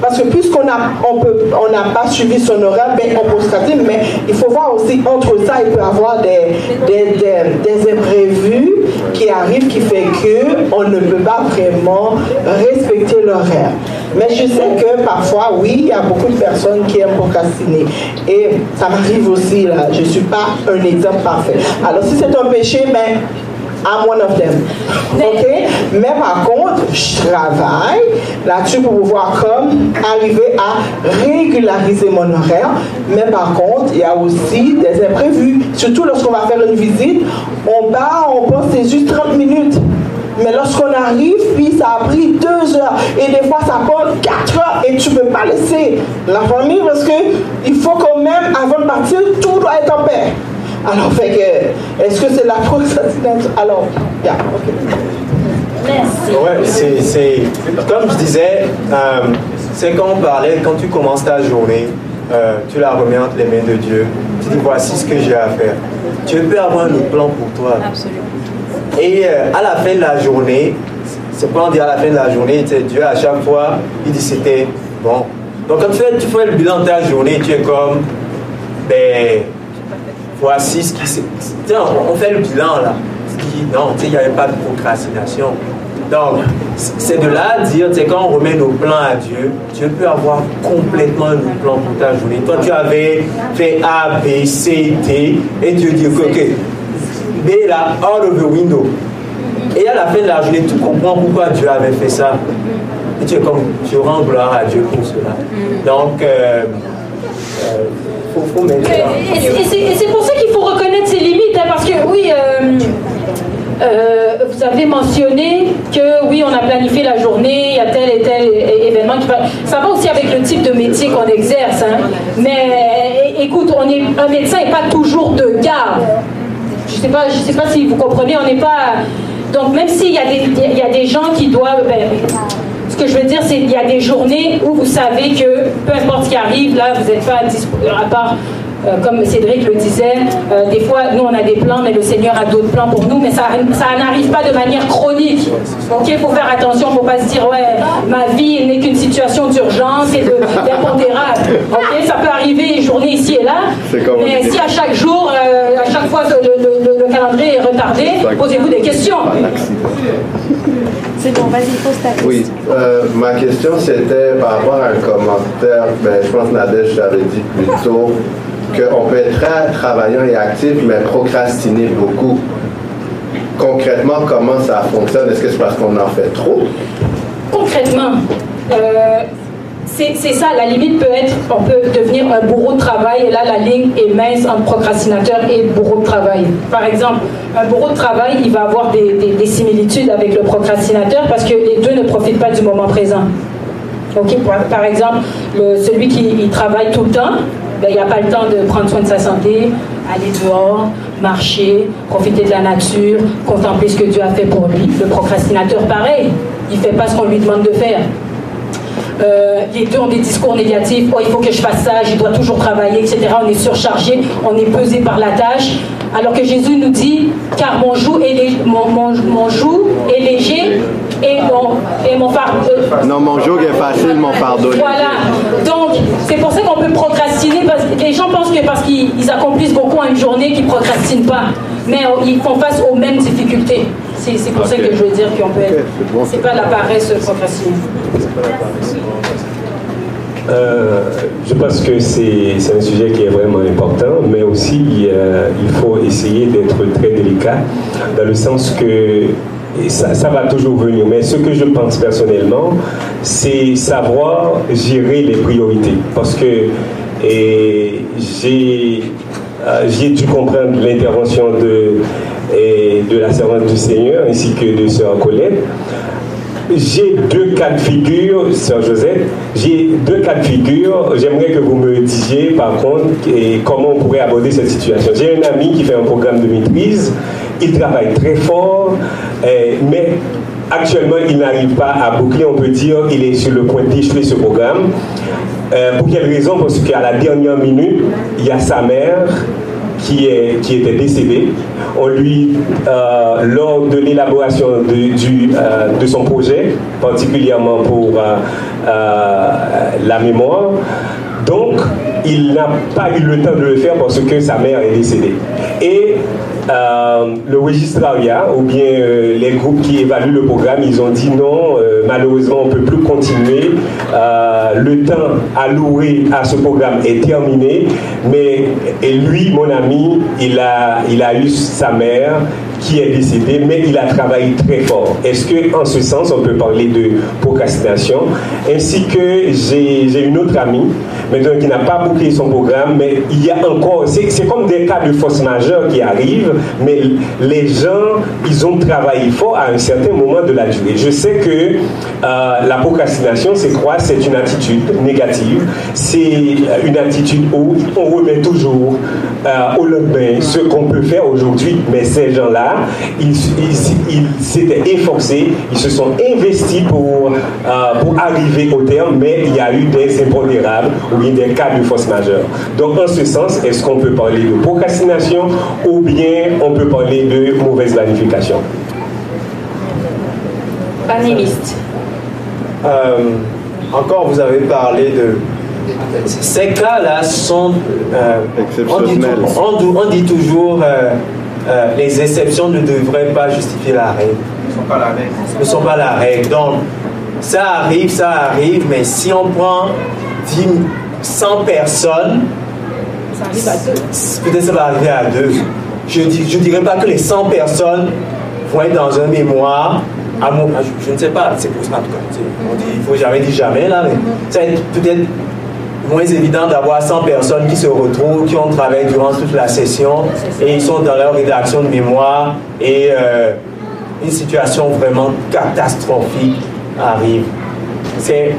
Speaker 7: parce que puisqu'on n'a on on pas suivi son horaire, ben on procrastine, mais il faut voir aussi entre ça, il peut y avoir des, des, des, imprévus qui arrivent qui fait que on ne peut pas vraiment respecter l'horaire. Mais je sais que parfois, oui, il y a beaucoup de personnes qui aiment procrastiner. Et ça m'arrive aussi, là. Je ne suis pas un exemple parfait. Alors, si c'est un péché, mais ben, I'm one of them. OK? Mais par contre, je travaille là-dessus pour pouvoir comme arriver à régulariser mon horaire. Mais par contre, il y a aussi des imprévus. Surtout lorsqu'on va faire une visite, on part, on pense c'est juste 30 minutes. Mais lorsqu'on arrive, puis ça a pris deux heures, et des fois ça prend quatre heures, et tu ne peux pas laisser la famille parce que il faut quand même, avant de partir, tout doit être en paix. Alors, fait que, est-ce que c'est la procrastination Alors, yeah, ok.
Speaker 1: Merci.
Speaker 5: Ouais, c'est, comme je disais, euh, c'est quand on parlait, quand tu commences ta journée, euh, tu la remets entre les mains de Dieu. Tu dis voici ce que j'ai à faire. Dieu peut avoir un plan pour toi.
Speaker 1: Absolument.
Speaker 5: Et euh, à la fin de la journée, c'est quoi on dit à la fin de la journée, Dieu à chaque fois, il dit c'était bon. Donc quand tu fais, tu fais le bilan de ta journée, tu es comme, ben, voici ce qui s'est... On, on fait le bilan là. Non, il n'y avait pas de procrastination. Donc, c'est de là à dire, quand on remet nos plans à Dieu, Dieu peut avoir complètement un plan pour ta journée. Toi, tu avais fait A, B, C, D, et Dieu dit, ok, B là, out of the window. Et à la fin de la journée, tu comprends pourquoi Dieu avait fait ça. Et tu es comme, je rends gloire à Dieu pour cela. Donc, euh mettre
Speaker 3: Et c'est pour ça qu'il faut reconnaître ses limites, hein, parce que oui, euh, euh, vous avez mentionné que oui, on a planifié la journée, il y a tel et tel événement qui va. Ça va aussi avec le type de métier qu'on exerce. Hein. Mais écoute, on est, un médecin n'est pas toujours de garde. Je ne sais, pas, sais pas si vous comprenez, on n'est pas. Donc, même s'il y, a des, y a des gens qui doivent. Ben, ce que je veux dire, c'est qu'il y a des journées où vous savez que peu importe ce qui arrive, là, vous n'êtes pas à, à part euh, comme Cédric le disait, euh, des fois, nous, on a des plans, mais le Seigneur a d'autres plans pour nous, mais ça, ça n'arrive pas de manière chronique. Donc, il faut faire attention, il ne faut pas se dire, ouais, ma vie n'est qu'une situation d'urgence et d'impondérable. Ok, ça peut arriver une journée ici et là, mais si à chaque jour, euh, à chaque fois le, le, calendrier est retardé, posez-vous des questions.
Speaker 1: C'est bon, vas-y, pose ta question.
Speaker 10: Oui, ma question c'était par rapport à un commentaire, ben, je pense que Nadège l'avait dit plus tôt, qu'on peut être très travaillant et actif, mais procrastiner beaucoup. Concrètement, comment ça fonctionne? Est-ce que c'est parce qu'on en fait trop?
Speaker 3: Concrètement, euh, c'est ça, la limite peut être, on peut devenir un bourreau de travail, et là la ligne est mince entre procrastinateur et bourreau de travail. Par exemple, un bourreau de travail, il va avoir des, similitudes avec le procrastinateur parce que les deux ne profitent pas du moment présent. Par exemple, celui qui travaille tout le temps, ben, il n'y a pas le temps de prendre soin de sa santé, aller dehors, marcher, profiter de la nature, contempler ce que Dieu a fait pour lui. Le procrastinateur, pareil, il ne fait pas ce qu'on lui demande de faire. Euh, les deux ont des discours négatifs. Oh, il faut que je fasse ça, je dois toujours travailler, etc. On est surchargé, on est pesé par la tâche. Alors que Jésus nous dit, car mon joug est, mon, mon, joug est léger et mon, et mon fardeau.
Speaker 10: Euh, non, mon joug est facile, mon fardeau.
Speaker 3: Voilà. Donc, c'est pour ça qu'on peut procrastiner. Parce que les gens pensent que parce qu'ils accomplissent beaucoup en une journée, qu'ils ne procrastinent pas. Mais ils font face aux mêmes difficultés. C'est pour ça que je veux dire qu'on peut être. c'est pas la paresse procrastiner.
Speaker 13: Euh, je pense que c'est un sujet qui est vraiment important, mais aussi euh, il faut essayer d'être très délicat, dans le sens que ça, ça, va toujours venir. Mais ce que je pense personnellement, c'est savoir gérer les priorités. Parce que j'ai euh, dû comprendre l'intervention de, de la servante du Seigneur ainsi que de Sœur Colette j'ai deux cas de figure, Sœur Josette, j'ai deux cas de figure. J'aimerais que vous me disiez, par contre, comment on pourrait aborder cette situation. J'ai un ami qui fait un programme de maîtrise, il travaille très fort, eh, mais actuellement, il n'arrive pas à boucler, on peut dire, il est sur le point d'échouer ce programme. Euh, pour quelle raison? Parce qu'à la dernière minute, il y a sa mère qui, est, qui était décédé. On lui, euh, lors de l'élaboration de, euh, de son projet, particulièrement pour euh, la mémoire, donc il n'a pas eu le temps de le faire parce que sa mère est décédée. Et euh, le registrariat ou bien euh, les groupes qui évaluent le programme, ils ont dit non, euh, malheureusement on ne peut plus continuer. le temps alloué à ce programme est terminé, mais lui, mon ami, il a, il a eu sa mère qui est décédé, mais il a travaillé très fort. Est-ce que, en ce sens, on peut parler de procrastination? Ainsi que j'ai une autre amie, maintenant qui n'a pas bouclé son programme, mais il y a encore, c'est comme des cas de force majeure qui arrivent, mais les gens, ils ont travaillé fort à un certain moment de la durée. Je sais que euh, la procrastination, c'est quoi? C'est une attitude négative, c'est une attitude où on remet toujours euh, au lendemain ce qu'on peut faire aujourd'hui, mais ces gens-là, ils s'étaient efforcés, ils se sont investis pour, euh, pour arriver au terme, mais il y a eu des impondérables ou bien des cas de force majeure. Donc, en ce sens, est-ce qu'on peut parler de procrastination ou bien on peut parler de mauvaise planification?
Speaker 1: Panéliste.
Speaker 5: Euh, encore, vous avez parlé de ces cas-là sont. Euh, on, dit, toujours euh, les exceptions ne devraient pas justifier la règle. Ne sont pas la règle. Ne sont pas la règle. Donc, ça arrive, ça arrive, mais si on prend 10, 100 personnes, peut-être ça va arriver à deux. Je ne je dirais pas que les 100 personnes vont être dans un mémoire. À mon, je, ne sais pas, c'est pour ça en tout cas. On dit, il ne faut jamais dire jamais là, mais ça va être peut-être moins évident d'avoir 100 personnes qui se retrouvent, qui ont travaillé durant toute la session et ils sont dans leur rédaction de mémoire et euh, une situation vraiment catastrophique arrive. C'est,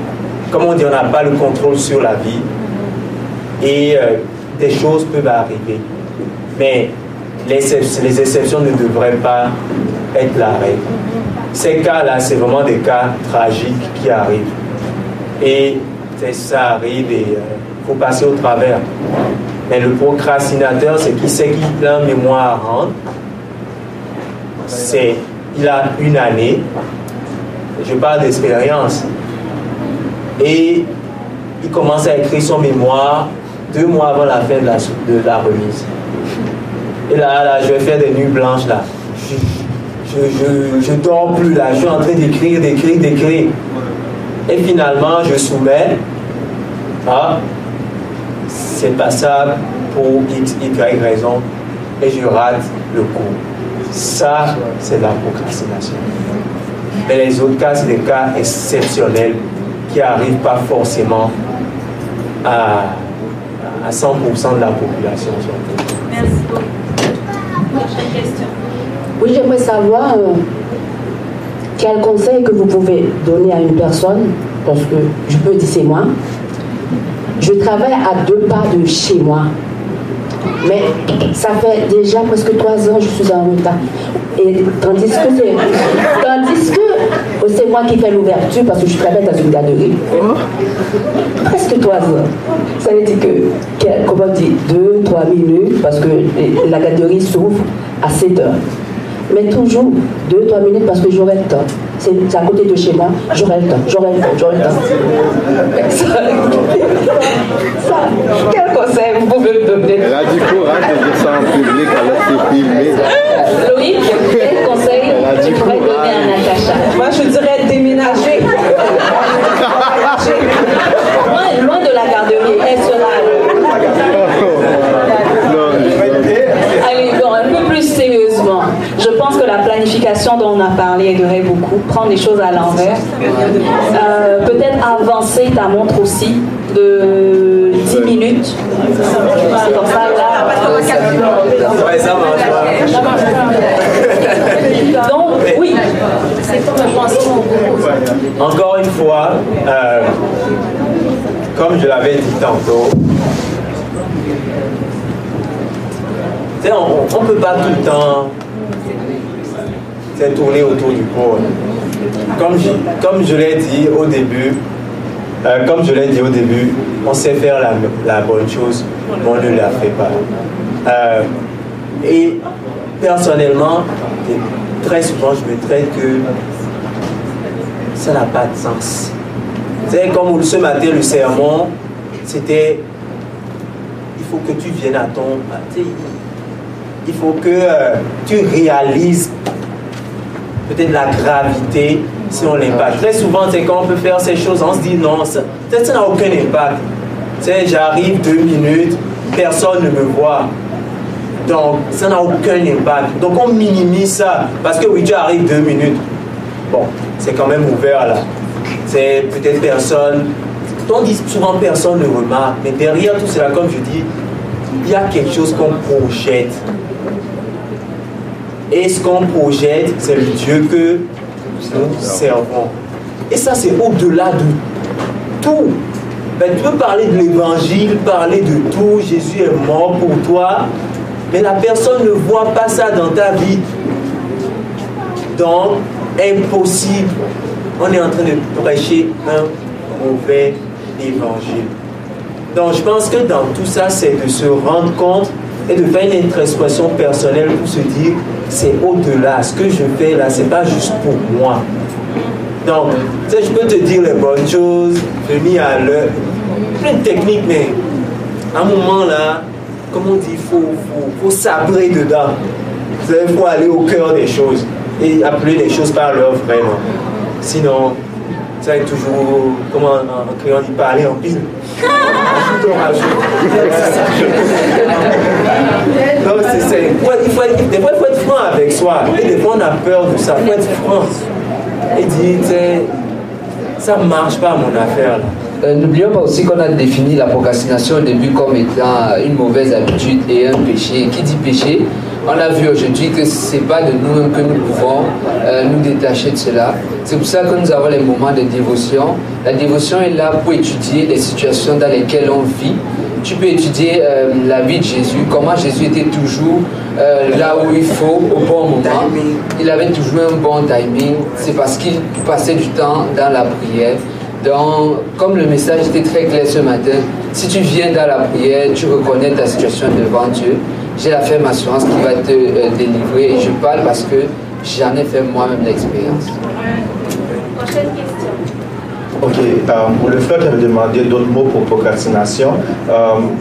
Speaker 5: comme on dit, on n'a pas le contrôle sur la vie et euh, des choses peuvent arriver. Mais les, les exceptions ne devraient pas être la règle. Ces cas-là, c'est vraiment des cas tragiques qui arrivent. Et ça arrive et il euh, faut passer au travers. Mais le procrastinateur, c'est qui sait qu'il plein mémoire à rendre. C'est, il a une année, je parle d'expérience, et il commence à écrire son mémoire deux mois avant la fin de la, remise. Et là, là, je vais faire des nuits blanches là. Je, je, je dors plus là, je suis en train d'écrire, d'écrire, d'écrire. Et finalement, je soumets ah, c'est passable pour X, Y raison et je rate le cours. Ça, c'est la procrastination. Mais les autres cas, c'est des cas exceptionnels qui n'arrivent pas forcément à, à 100% de la population.
Speaker 1: Merci beaucoup. question.
Speaker 14: Oui, j'aimerais savoir euh, quel conseil que vous pouvez donner à une personne, parce que je peux dire c'est moi, je travaille à deux pas de chez moi. Mais ça fait déjà presque trois ans que je suis en retard. Et tandis que c'est. Tandis que oh, c'est moi qui fais l'ouverture parce que je travaille dans une galerie. Presque trois ans. Ça veut dire que, comment dire, deux, trois minutes parce que la galerie s'ouvre à 7 heures mais toujours deux, trois minutes parce que j'aurai le temps. C'est à côté de chez moi, j'aurai le temps, j'aurai le temps, j'aurai le temps. Ça, quel conseil vous pouvez me donner?
Speaker 10: Elle a du courage de dire ça en public, elle a été filmée.
Speaker 1: Loïc, quel conseil tu pourrais donner à Natacha?
Speaker 2: Moi, je dirais déménager.
Speaker 1: loin, loin de la garderie, elle sera la planification dont on a parlé aiderait beaucoup, prendre les choses à l'envers. Euh, peut-être avancer ta montre aussi de 10 minutes. Donc, oui.
Speaker 5: Encore une fois, euh, comme je l'avais dit tantôt, on ne peut pas tout le temps c'est tourner autour du pot. Comme je, comme je l'ai dit au début, euh, comme je l'ai dit au début, on sait faire la, bonne chose, mais on ne la fait pas. Euh, et personnellement, très souvent, je me traite que ça n'a pas de sens. C'est comme ce matin, le sermon, c'était il faut que tu viennes à ton. il faut que euh, tu réalises peut-être la gravité si on l'impact. Très souvent, c'est quand on peut faire ces choses, on se dit non, ça n'a aucun impact. J'arrive deux minutes, personne ne me voit. Donc, ça n'a aucun impact. Donc, on minimise ça. Parce que oui, tu arrives deux minutes. Bon, c'est quand même ouvert là. C'est peut-être personne. On dit souvent personne ne remarque. Mais derrière tout cela, comme je dis, il y a quelque chose qu'on projette. Et ce qu'on projette, c'est le Dieu que nous servons? Et ça, c'est au-delà de tout. Ben, tu peux parler de l'évangile, parler de tout. Jésus est mort pour toi. Mais la personne ne voit pas ça dans ta vie. Donc, impossible. On est en train de prêcher un mauvais évangile. Donc, je pense que dans tout ça, c'est de se rendre compte et de faire une introspection personnelle pour se dire, c'est au-delà. Ce que je fais là, c'est pas juste pour moi. Donc, tu sais, je peux te dire les bonnes choses, venir à l'heure, plein de techniques, mais à un moment là, comme on dit, il faut, faut, sabrer dedans. Il faut aller au cœur des choses et appeler les choses par leur vrai nom. Sinon, ça est toujours, comment en créant dit, parler en pile. Donc, c'est, il faut, des fois, il faut avec soi. Et des fois, on a peur de ça. Il faut. Et dire, ça ne marche pas, mon affaire.
Speaker 4: Euh, n'oublions pas aussi qu'on a défini la procrastination au début comme étant une mauvaise habitude et un péché. Qui dit péché On a vu aujourd'hui que ce n'est pas de nous-mêmes que nous pouvons euh, nous détacher de cela. C'est pour ça que nous avons les moments de dévotion. La dévotion est là pour étudier les situations dans lesquelles on vit. Tu peux étudier euh, la vie de Jésus, comment Jésus était toujours là où il faut, au bon moment. Il avait toujours un bon timing. C'est parce qu'il passait du temps dans la prière. Donc, comme le message était très clair ce matin, si tu viens dans la prière, tu reconnais ta situation devant Dieu, j'ai la ferme assurance qui va te euh, délivrer. Et je parle parce que j'en ai fait moi-même l'expérience.
Speaker 3: Prochaine question.
Speaker 5: Ok, euh, pour le frère qui avait demandé d'autres mots pour procrastination, euh,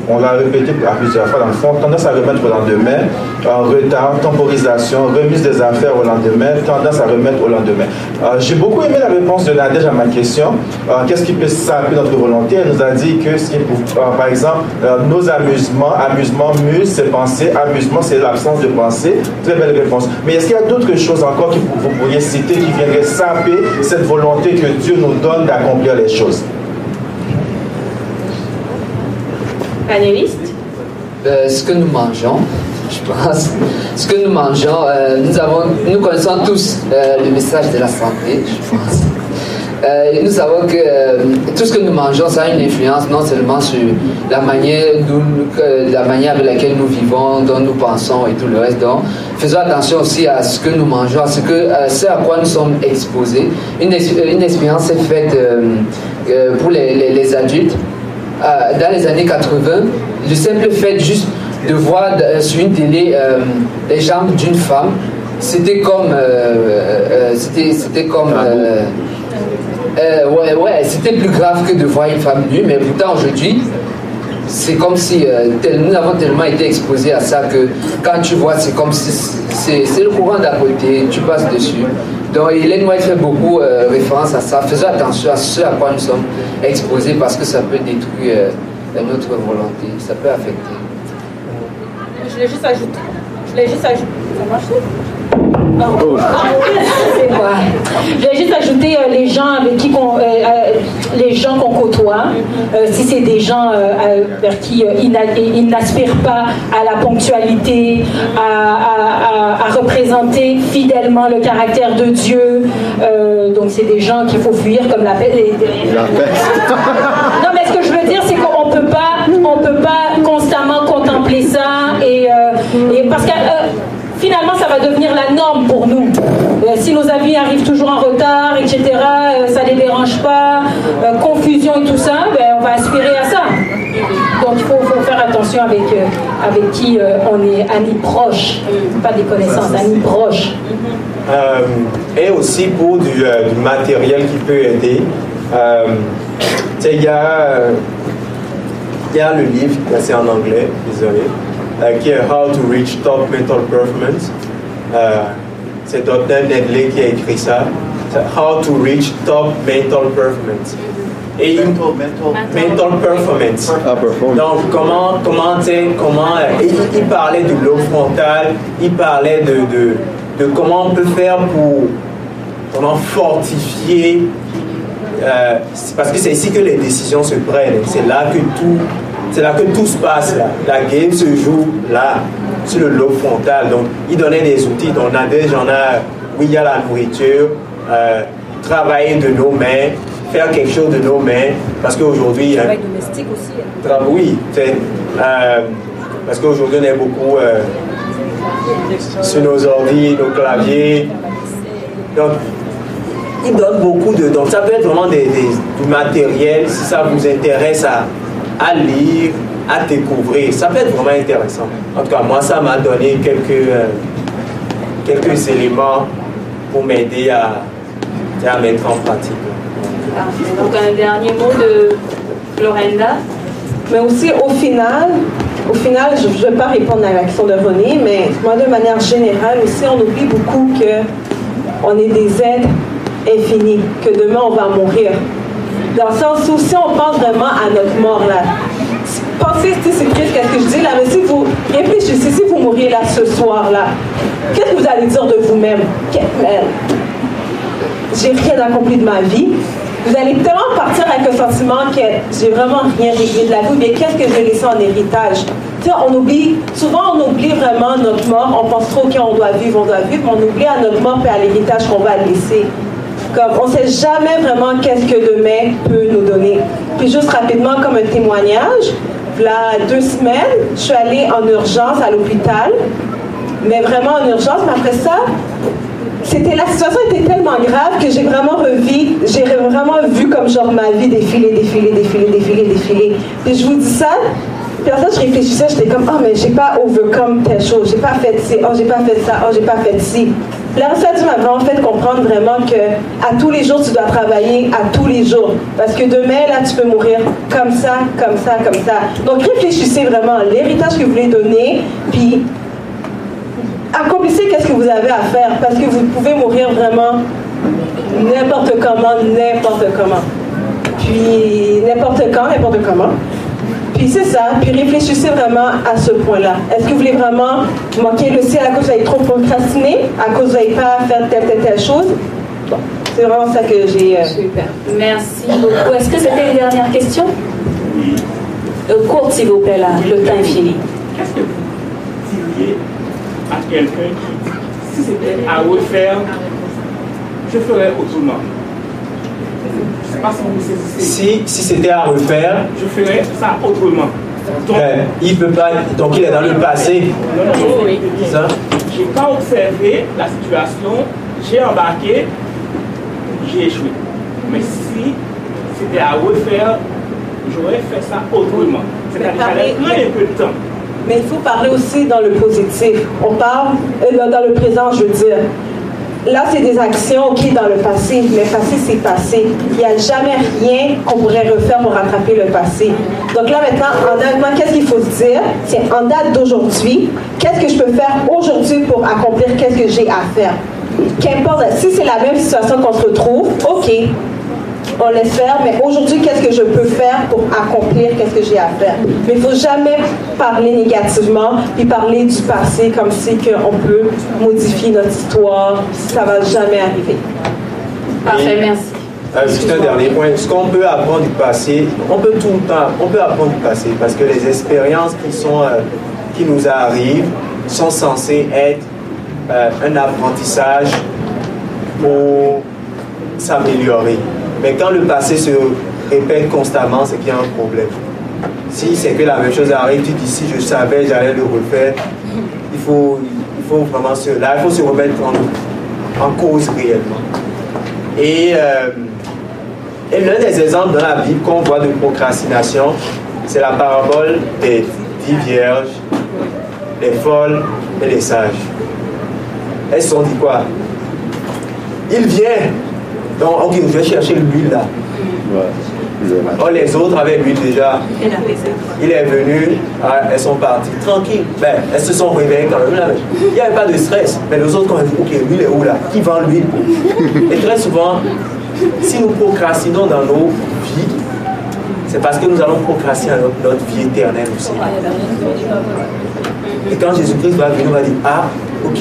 Speaker 5: on l'a répété à plusieurs fois dans le fond, tendance à remettre au lendemain, retard, temporisation, remise des affaires au lendemain, tendance à remettre au lendemain. Euh, j'ai beaucoup aimé la réponse de Nadège à ma question. Qu'est-ce qui peut saper notre volonté? Elle nous a dit que, ce qui par exemple, nos amusements, amusement, muse, c'est penser, amusement, c'est l'absence de pensée. Très belle réponse. Mais est-ce qu'il y a d'autres choses encore que vous pourriez citer qui viendraient saper cette volonté que Dieu nous donne d'accomplir? Les choses.
Speaker 3: Panéliste
Speaker 4: euh, Ce que nous mangeons, je pense, ce que nous mangeons, euh, nous, avons, nous connaissons tous euh, le message de la santé, je pense. Nous savons que tout ce que nous mangeons, ça a une influence non seulement sur la manière, la manière avec laquelle nous vivons, dont nous pensons et tout le reste. Donc, faisons attention aussi à ce que nous mangeons, à ce, que, à, quoi nous sommes exposés. Une, une expérience est faite pour les, adultes. dans les années 80, le simple fait juste de voir sur une télé les jambes d'une femme, c'était comme, c'était comme euh, ouais, ouais, c'était plus grave que de voir une femme nue, mais pourtant aujourd'hui, c'est comme si euh, nous avons tellement été exposés à ça que quand tu vois, c'est comme si c'est le courant d'à côté, tu passes dessus. Donc Hélène White fait beaucoup euh, référence à ça. Faisons attention à ce à quoi nous sommes exposés parce que ça peut détruire notre volonté, ça peut affecter.
Speaker 3: Je l'ai juste ajouté. Je l'ai juste ajouté. Ça marche? Je vais juste ajouter euh, les gens avec qui euh, euh, les gens qu'on côtoie. si c'est des gens vers qui ils n'aspirent pas à la ponctualité, à, représenter fidèlement le caractère de Dieu, donc c'est des gens qu'il faut fuir comme la paix. non, mais ce que je veux dire, c'est qu'on peut pas, on peut pas constamment contempler ça et, et parce que finalement, ça va devenir la norme pour nous. Euh, si nos avis arrivent toujours en retard, etc., euh, ça ne les dérange pas, euh, confusion et tout ça, ben, on va aspirer à ça. Donc il faut, faire attention avec, avec qui on est amis proches, pas des connaissances, amis proches.
Speaker 5: et aussi pour du, matériel qui peut aider. il y, y a le livre, c'est en anglais, désolé. Qui est How to Reach Top Mental Performance. c'est Dr. Nedley qui a écrit ça. How to Reach Top Mental Performance. Et mental, mental, performance. Ah, Donc, comment, comment, comment il, parlait du lobe frontal, il parlait de, de, de, comment on peut faire pour comment fortifier euh, parce que c'est ici que les décisions se prennent. C'est là que tout, c'est là que tout se passe. Là. La game se joue là, sur le lobe frontal. Donc, il donnait des outils. Donc, j'en a, oui, il y a la nourriture, euh, travailler de nos mains, faire quelque chose de nos mains. Parce qu'aujourd'hui.
Speaker 1: Travail domestique aussi.
Speaker 5: Hein. oui, euh, parce qu'aujourd'hui, on est beaucoup sur nos ordi, nos claviers. Donc, il donne beaucoup de... Donc ça peut être vraiment des, du matériel, si ça vous intéresse à, à, lire, à découvrir. Ça peut être vraiment intéressant. En tout cas, moi, ça m'a donné quelques, euh, quelques éléments pour m'aider à, à mettre en pratique.
Speaker 1: Donc un dernier mot de Florenda.
Speaker 2: Mais aussi au final, au final, je ne vais pas répondre à la question de René, mais moi de manière générale aussi, on oublie beaucoup que on est des êtres infini, que demain on va mourir. Dans le sens où si on pense vraiment à notre mort là, pensez, c'est qu'est-ce que je dis là, mais si vous réfléchissez, si vous mouriez là ce soir là, qu'est-ce que vous allez dire de vous-même? J'ai rien accompli de ma vie. Vous allez tellement partir avec le sentiment que j'ai vraiment rien réglé de la vie, mais qu'est-ce que je vais laisser en héritage? On oublie, souvent on oublie vraiment notre mort, on pense trop qu'on doit vivre, on doit vivre, mais on oublie à notre mort et à l'héritage qu'on va laisser. Comme on ne sait jamais vraiment qu'est-ce que demain peut nous donner. Puis juste rapidement, comme un témoignage, là, deux semaines, je suis allée en urgence à l'hôpital, mais vraiment en urgence, mais après ça, c'était la situation était tellement grave que j'ai vraiment revu, j'ai vraiment vu comme genre ma vie défiler, défiler, défiler, défiler, défiler. Puis je vous dis ça, puis après, je réfléchissais, j'étais comme, oh, mais j'ai pas overcome telle chose, j'ai pas fait ci, oh, j'ai pas fait ça, oh, j'ai pas fait ci. Ça, tu m'as vraiment fait comprendre vraiment que à tous les jours, tu dois travailler à tous les jours. Parce que demain, là, tu peux mourir comme ça, comme ça, comme ça. Donc, réfléchissez vraiment à l'héritage que vous voulez donner, puis accomplissez qu'est-ce que vous avez à faire. Parce que vous pouvez mourir vraiment n'importe comment, n'importe comment. Puis, n'importe quand, n'importe comment. Puis c'est ça, puis réfléchissez vraiment à ce point-là. Est-ce que vous voulez vraiment manquer le ciel à cause que vous avez trop procrastiné, à cause que vous n'avez pas fait telle, telle, telle chose? Bon, c'est vraiment ça que j'ai.
Speaker 1: Euh, Super. Merci beaucoup. Est-ce que c'était une dernière question? Euh, courte, s'il vous plaît, là. Le temps est fini.
Speaker 9: Qu'est-ce que vous diriez à quelqu'un qui, si c'était à refaire, je ferais autrement?
Speaker 5: Si, si c'était à refaire,
Speaker 9: je ferais ça autrement.
Speaker 5: Donc, ben, il peut pas, donc il est dans le passé.
Speaker 9: Non, non, non. J'ai pas observé la situation, j'ai embarqué, j'ai échoué. Mais si c'était à refaire, j'aurais fait ça autrement. C'est-à-dire un peu de temps.
Speaker 2: Mais il faut parler aussi dans le positif. On parle dans le présent, je veux dire là, c'est des actions qui dans le passé, mais le passé, c'est passé. Il n'y a jamais rien qu'on pourrait refaire pour rattraper le passé. Donc là, maintenant, en date, qu'est-ce qu'il faut se dire? C'est en date d'aujourd'hui, qu'est-ce que je peux faire aujourd'hui pour accomplir qu'est-ce que j'ai à faire? Qu'importe, si c'est la même situation qu'on se retrouve, OK, on laisse faire, mais aujourd'hui, qu'est-ce que je peux faire pour accomplir qu'est-ce que j'ai à faire? Mais il ne faut jamais parler négativement, puis parler du passé comme si on peut modifier notre histoire, ça ne va jamais arriver.
Speaker 1: Parfait, merci.
Speaker 5: Euh, juste un dernier point. Ce qu'on peut apprendre du passé, on peut tout le temps, on peut apprendre du passé parce que les expériences qui, sont, euh, qui nous arrivent sont censées être euh, un apprentissage pour s'améliorer. Mais quand le passé se répète constamment, c'est qu'il y a un problème. Si c'est que la même chose arrive, tu dis si je savais, j'allais le refaire. Il faut, il faut vraiment se, là, il faut se remettre en, cause réellement. Et, euh, et l'un des exemples dans la Bible qu'on voit de procrastination, c'est la parabole des dix vierges, les folles et les sages. Elles sont dit quoi? Il vient donc, ok, je vais chercher l'huile là. Oh, les autres avaient bu déjà. Il est venu, ah, elles sont parties tranquilles. Ben, elles se sont réveillées quand même. Là. Il n'y avait pas de stress. Mais les autres, quand ils disent, ok, lui, il est où là? Qui vend l'huile? Et très souvent, si nous procrastinons dans nos vies, c'est parce que nous allons procrastiner notre, notre vie éternelle aussi. Et quand Jésus-Christ va venir, on va dire, ah, ok,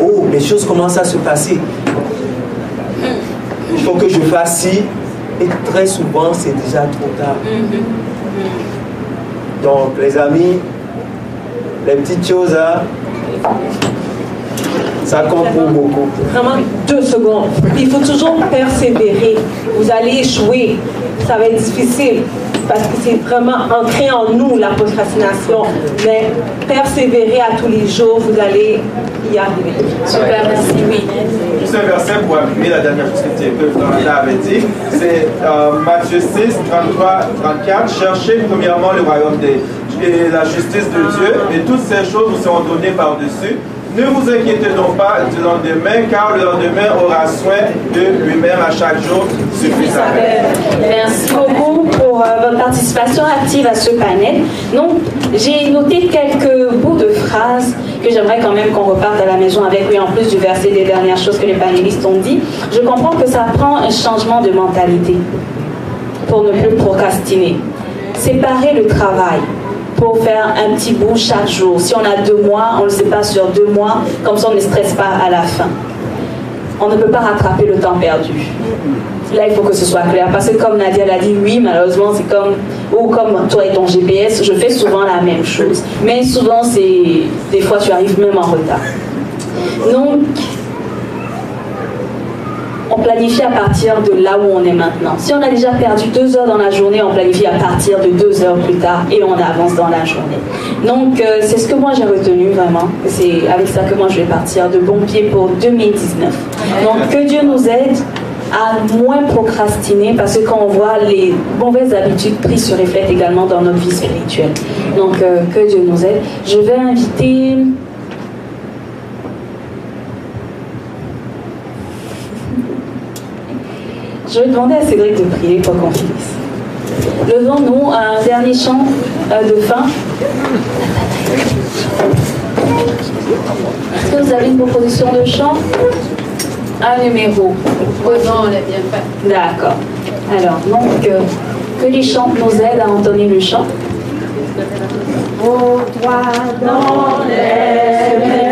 Speaker 5: oh, les choses commencent à se passer. Faut que je fasse ci. Et très souvent, c'est déjà trop tard. Donc, les amis, les petites choses, là, ça compte pour beaucoup.
Speaker 2: Vraiment, deux secondes. Il faut toujours persévérer. Vous allez échouer. Ça va être difficile parce que c'est vraiment ancré en nous, la procrastination. Mais persévérer à tous les jours, vous allez y arriver.
Speaker 1: Super, merci, oui.
Speaker 15: Verset pour appuyer la dernière chose que tu avait dit. C'est euh, Matthieu 6, 33, 34. Cherchez premièrement le royaume des, et la justice de Dieu, et toutes ces choses vous seront données par-dessus. Ne vous inquiétez donc pas du lendemain, car le lendemain aura soin de lui-même à chaque jour suffisamment.
Speaker 1: Merci beaucoup pour euh, votre participation active à ce panel. Donc, j'ai noté quelques bouts de phrases que j'aimerais quand même qu'on reparte à la maison avec, oui, en plus du verset des dernières choses que les panélistes ont dit. Je comprends que ça prend un changement de mentalité pour ne plus procrastiner. Séparer le travail pour faire un petit bout chaque jour. Si on a deux mois, on le pas sur deux mois, comme ça on ne stresse pas à la fin. On ne peut pas rattraper le temps perdu. Là, il faut que ce soit clair. Parce que comme Nadia l'a dit, oui, malheureusement, c'est comme, ou comme toi et ton GPS, je fais souvent la même chose. Mais souvent, c'est, des fois, tu arrives même en retard. Donc, on planifie à partir de là où on est maintenant. Si on a déjà perdu deux heures dans la journée, on planifie à partir de deux heures plus tard et on avance dans la journée. Donc euh, c'est ce que moi j'ai retenu vraiment. C'est avec ça que moi je vais partir de bon pied pour 2019. Donc que Dieu nous aide à moins procrastiner parce que quand on voit les mauvaises habitudes prises se reflètent également dans notre vie spirituelle. Donc euh, que Dieu nous aide. Je vais inviter Je vais demander à Cédric de prier pour qu'on finisse. Levons-nous un dernier chant euh, de fin. Est-ce que vous avez une proposition de chant? Un numéro.
Speaker 16: Oh non, on l'a bien fait.
Speaker 1: D'accord. Alors, donc, euh, que les chants nous aident à entonner le chant.
Speaker 16: Oh, toi, dans les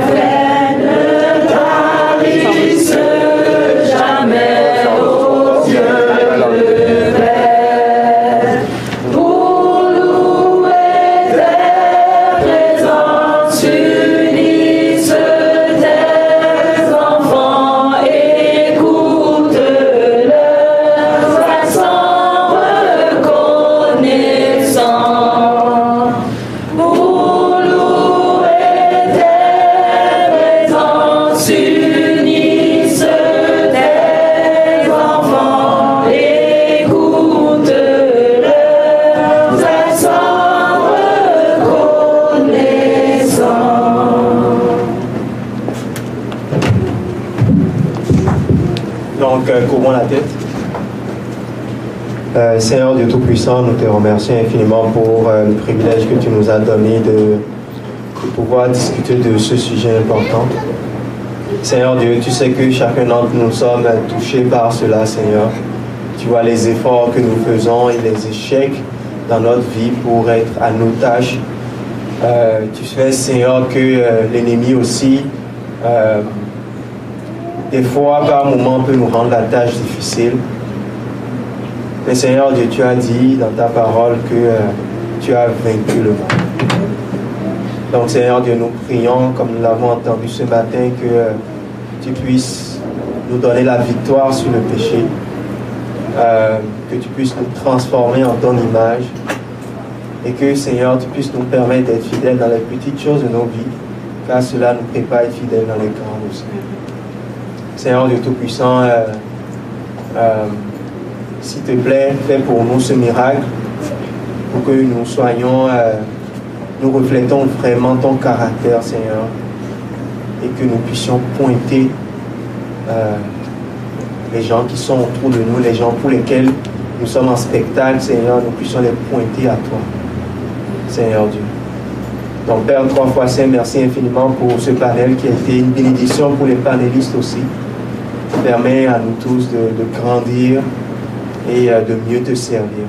Speaker 5: Seigneur Dieu Tout-Puissant, nous te remercions infiniment pour euh, le privilège que tu nous as donné de, pouvoir discuter de ce sujet important. Seigneur Dieu, tu sais que chacun d'entre nous sommes touchés par cela, Seigneur. Tu vois les efforts que nous faisons et les échecs dans notre vie pour être à nos tâches. Euh, tu sais, Seigneur, que l'ennemi aussi des fois, par moments, peut nous rendre la tâche difficile. Mais Seigneur Dieu, tu as dit dans ta parole que euh, tu as vaincu le monde. Donc Seigneur Dieu, nous prions, comme nous l'avons entendu ce matin, que euh, tu puisses nous donner la victoire sur le péché, euh, que tu puisses nous transformer en ton image, et que Seigneur, tu puisses nous permettre d'être fidèles dans les petites choses de nos vies, car cela nous prépare à être fidèles dans les grandes aussi. Seigneur Dieu Tout-Puissant, s'il te plaît, fais pour nous ce miracle, pour que nous soyons, euh, nous reflétons vraiment ton caractère, Seigneur, et que nous puissions pointer les gens qui sont autour de nous, les gens pour lesquels nous sommes en spectacle, Seigneur, nous puissions les pointer à toi, Seigneur Dieu. Donc, Père, trois fois saint, merci infiniment pour ce panel qui a été une bénédiction pour les panélistes aussi. Permet à nous tous de grandir et euh, de mieux te servir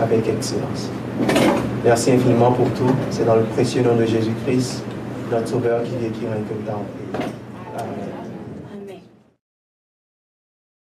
Speaker 5: avec excellence. Merci infiniment pour tout. C'est dans le précieux nom de Jésus-Christ, notre Sauveur qui et qui règne comme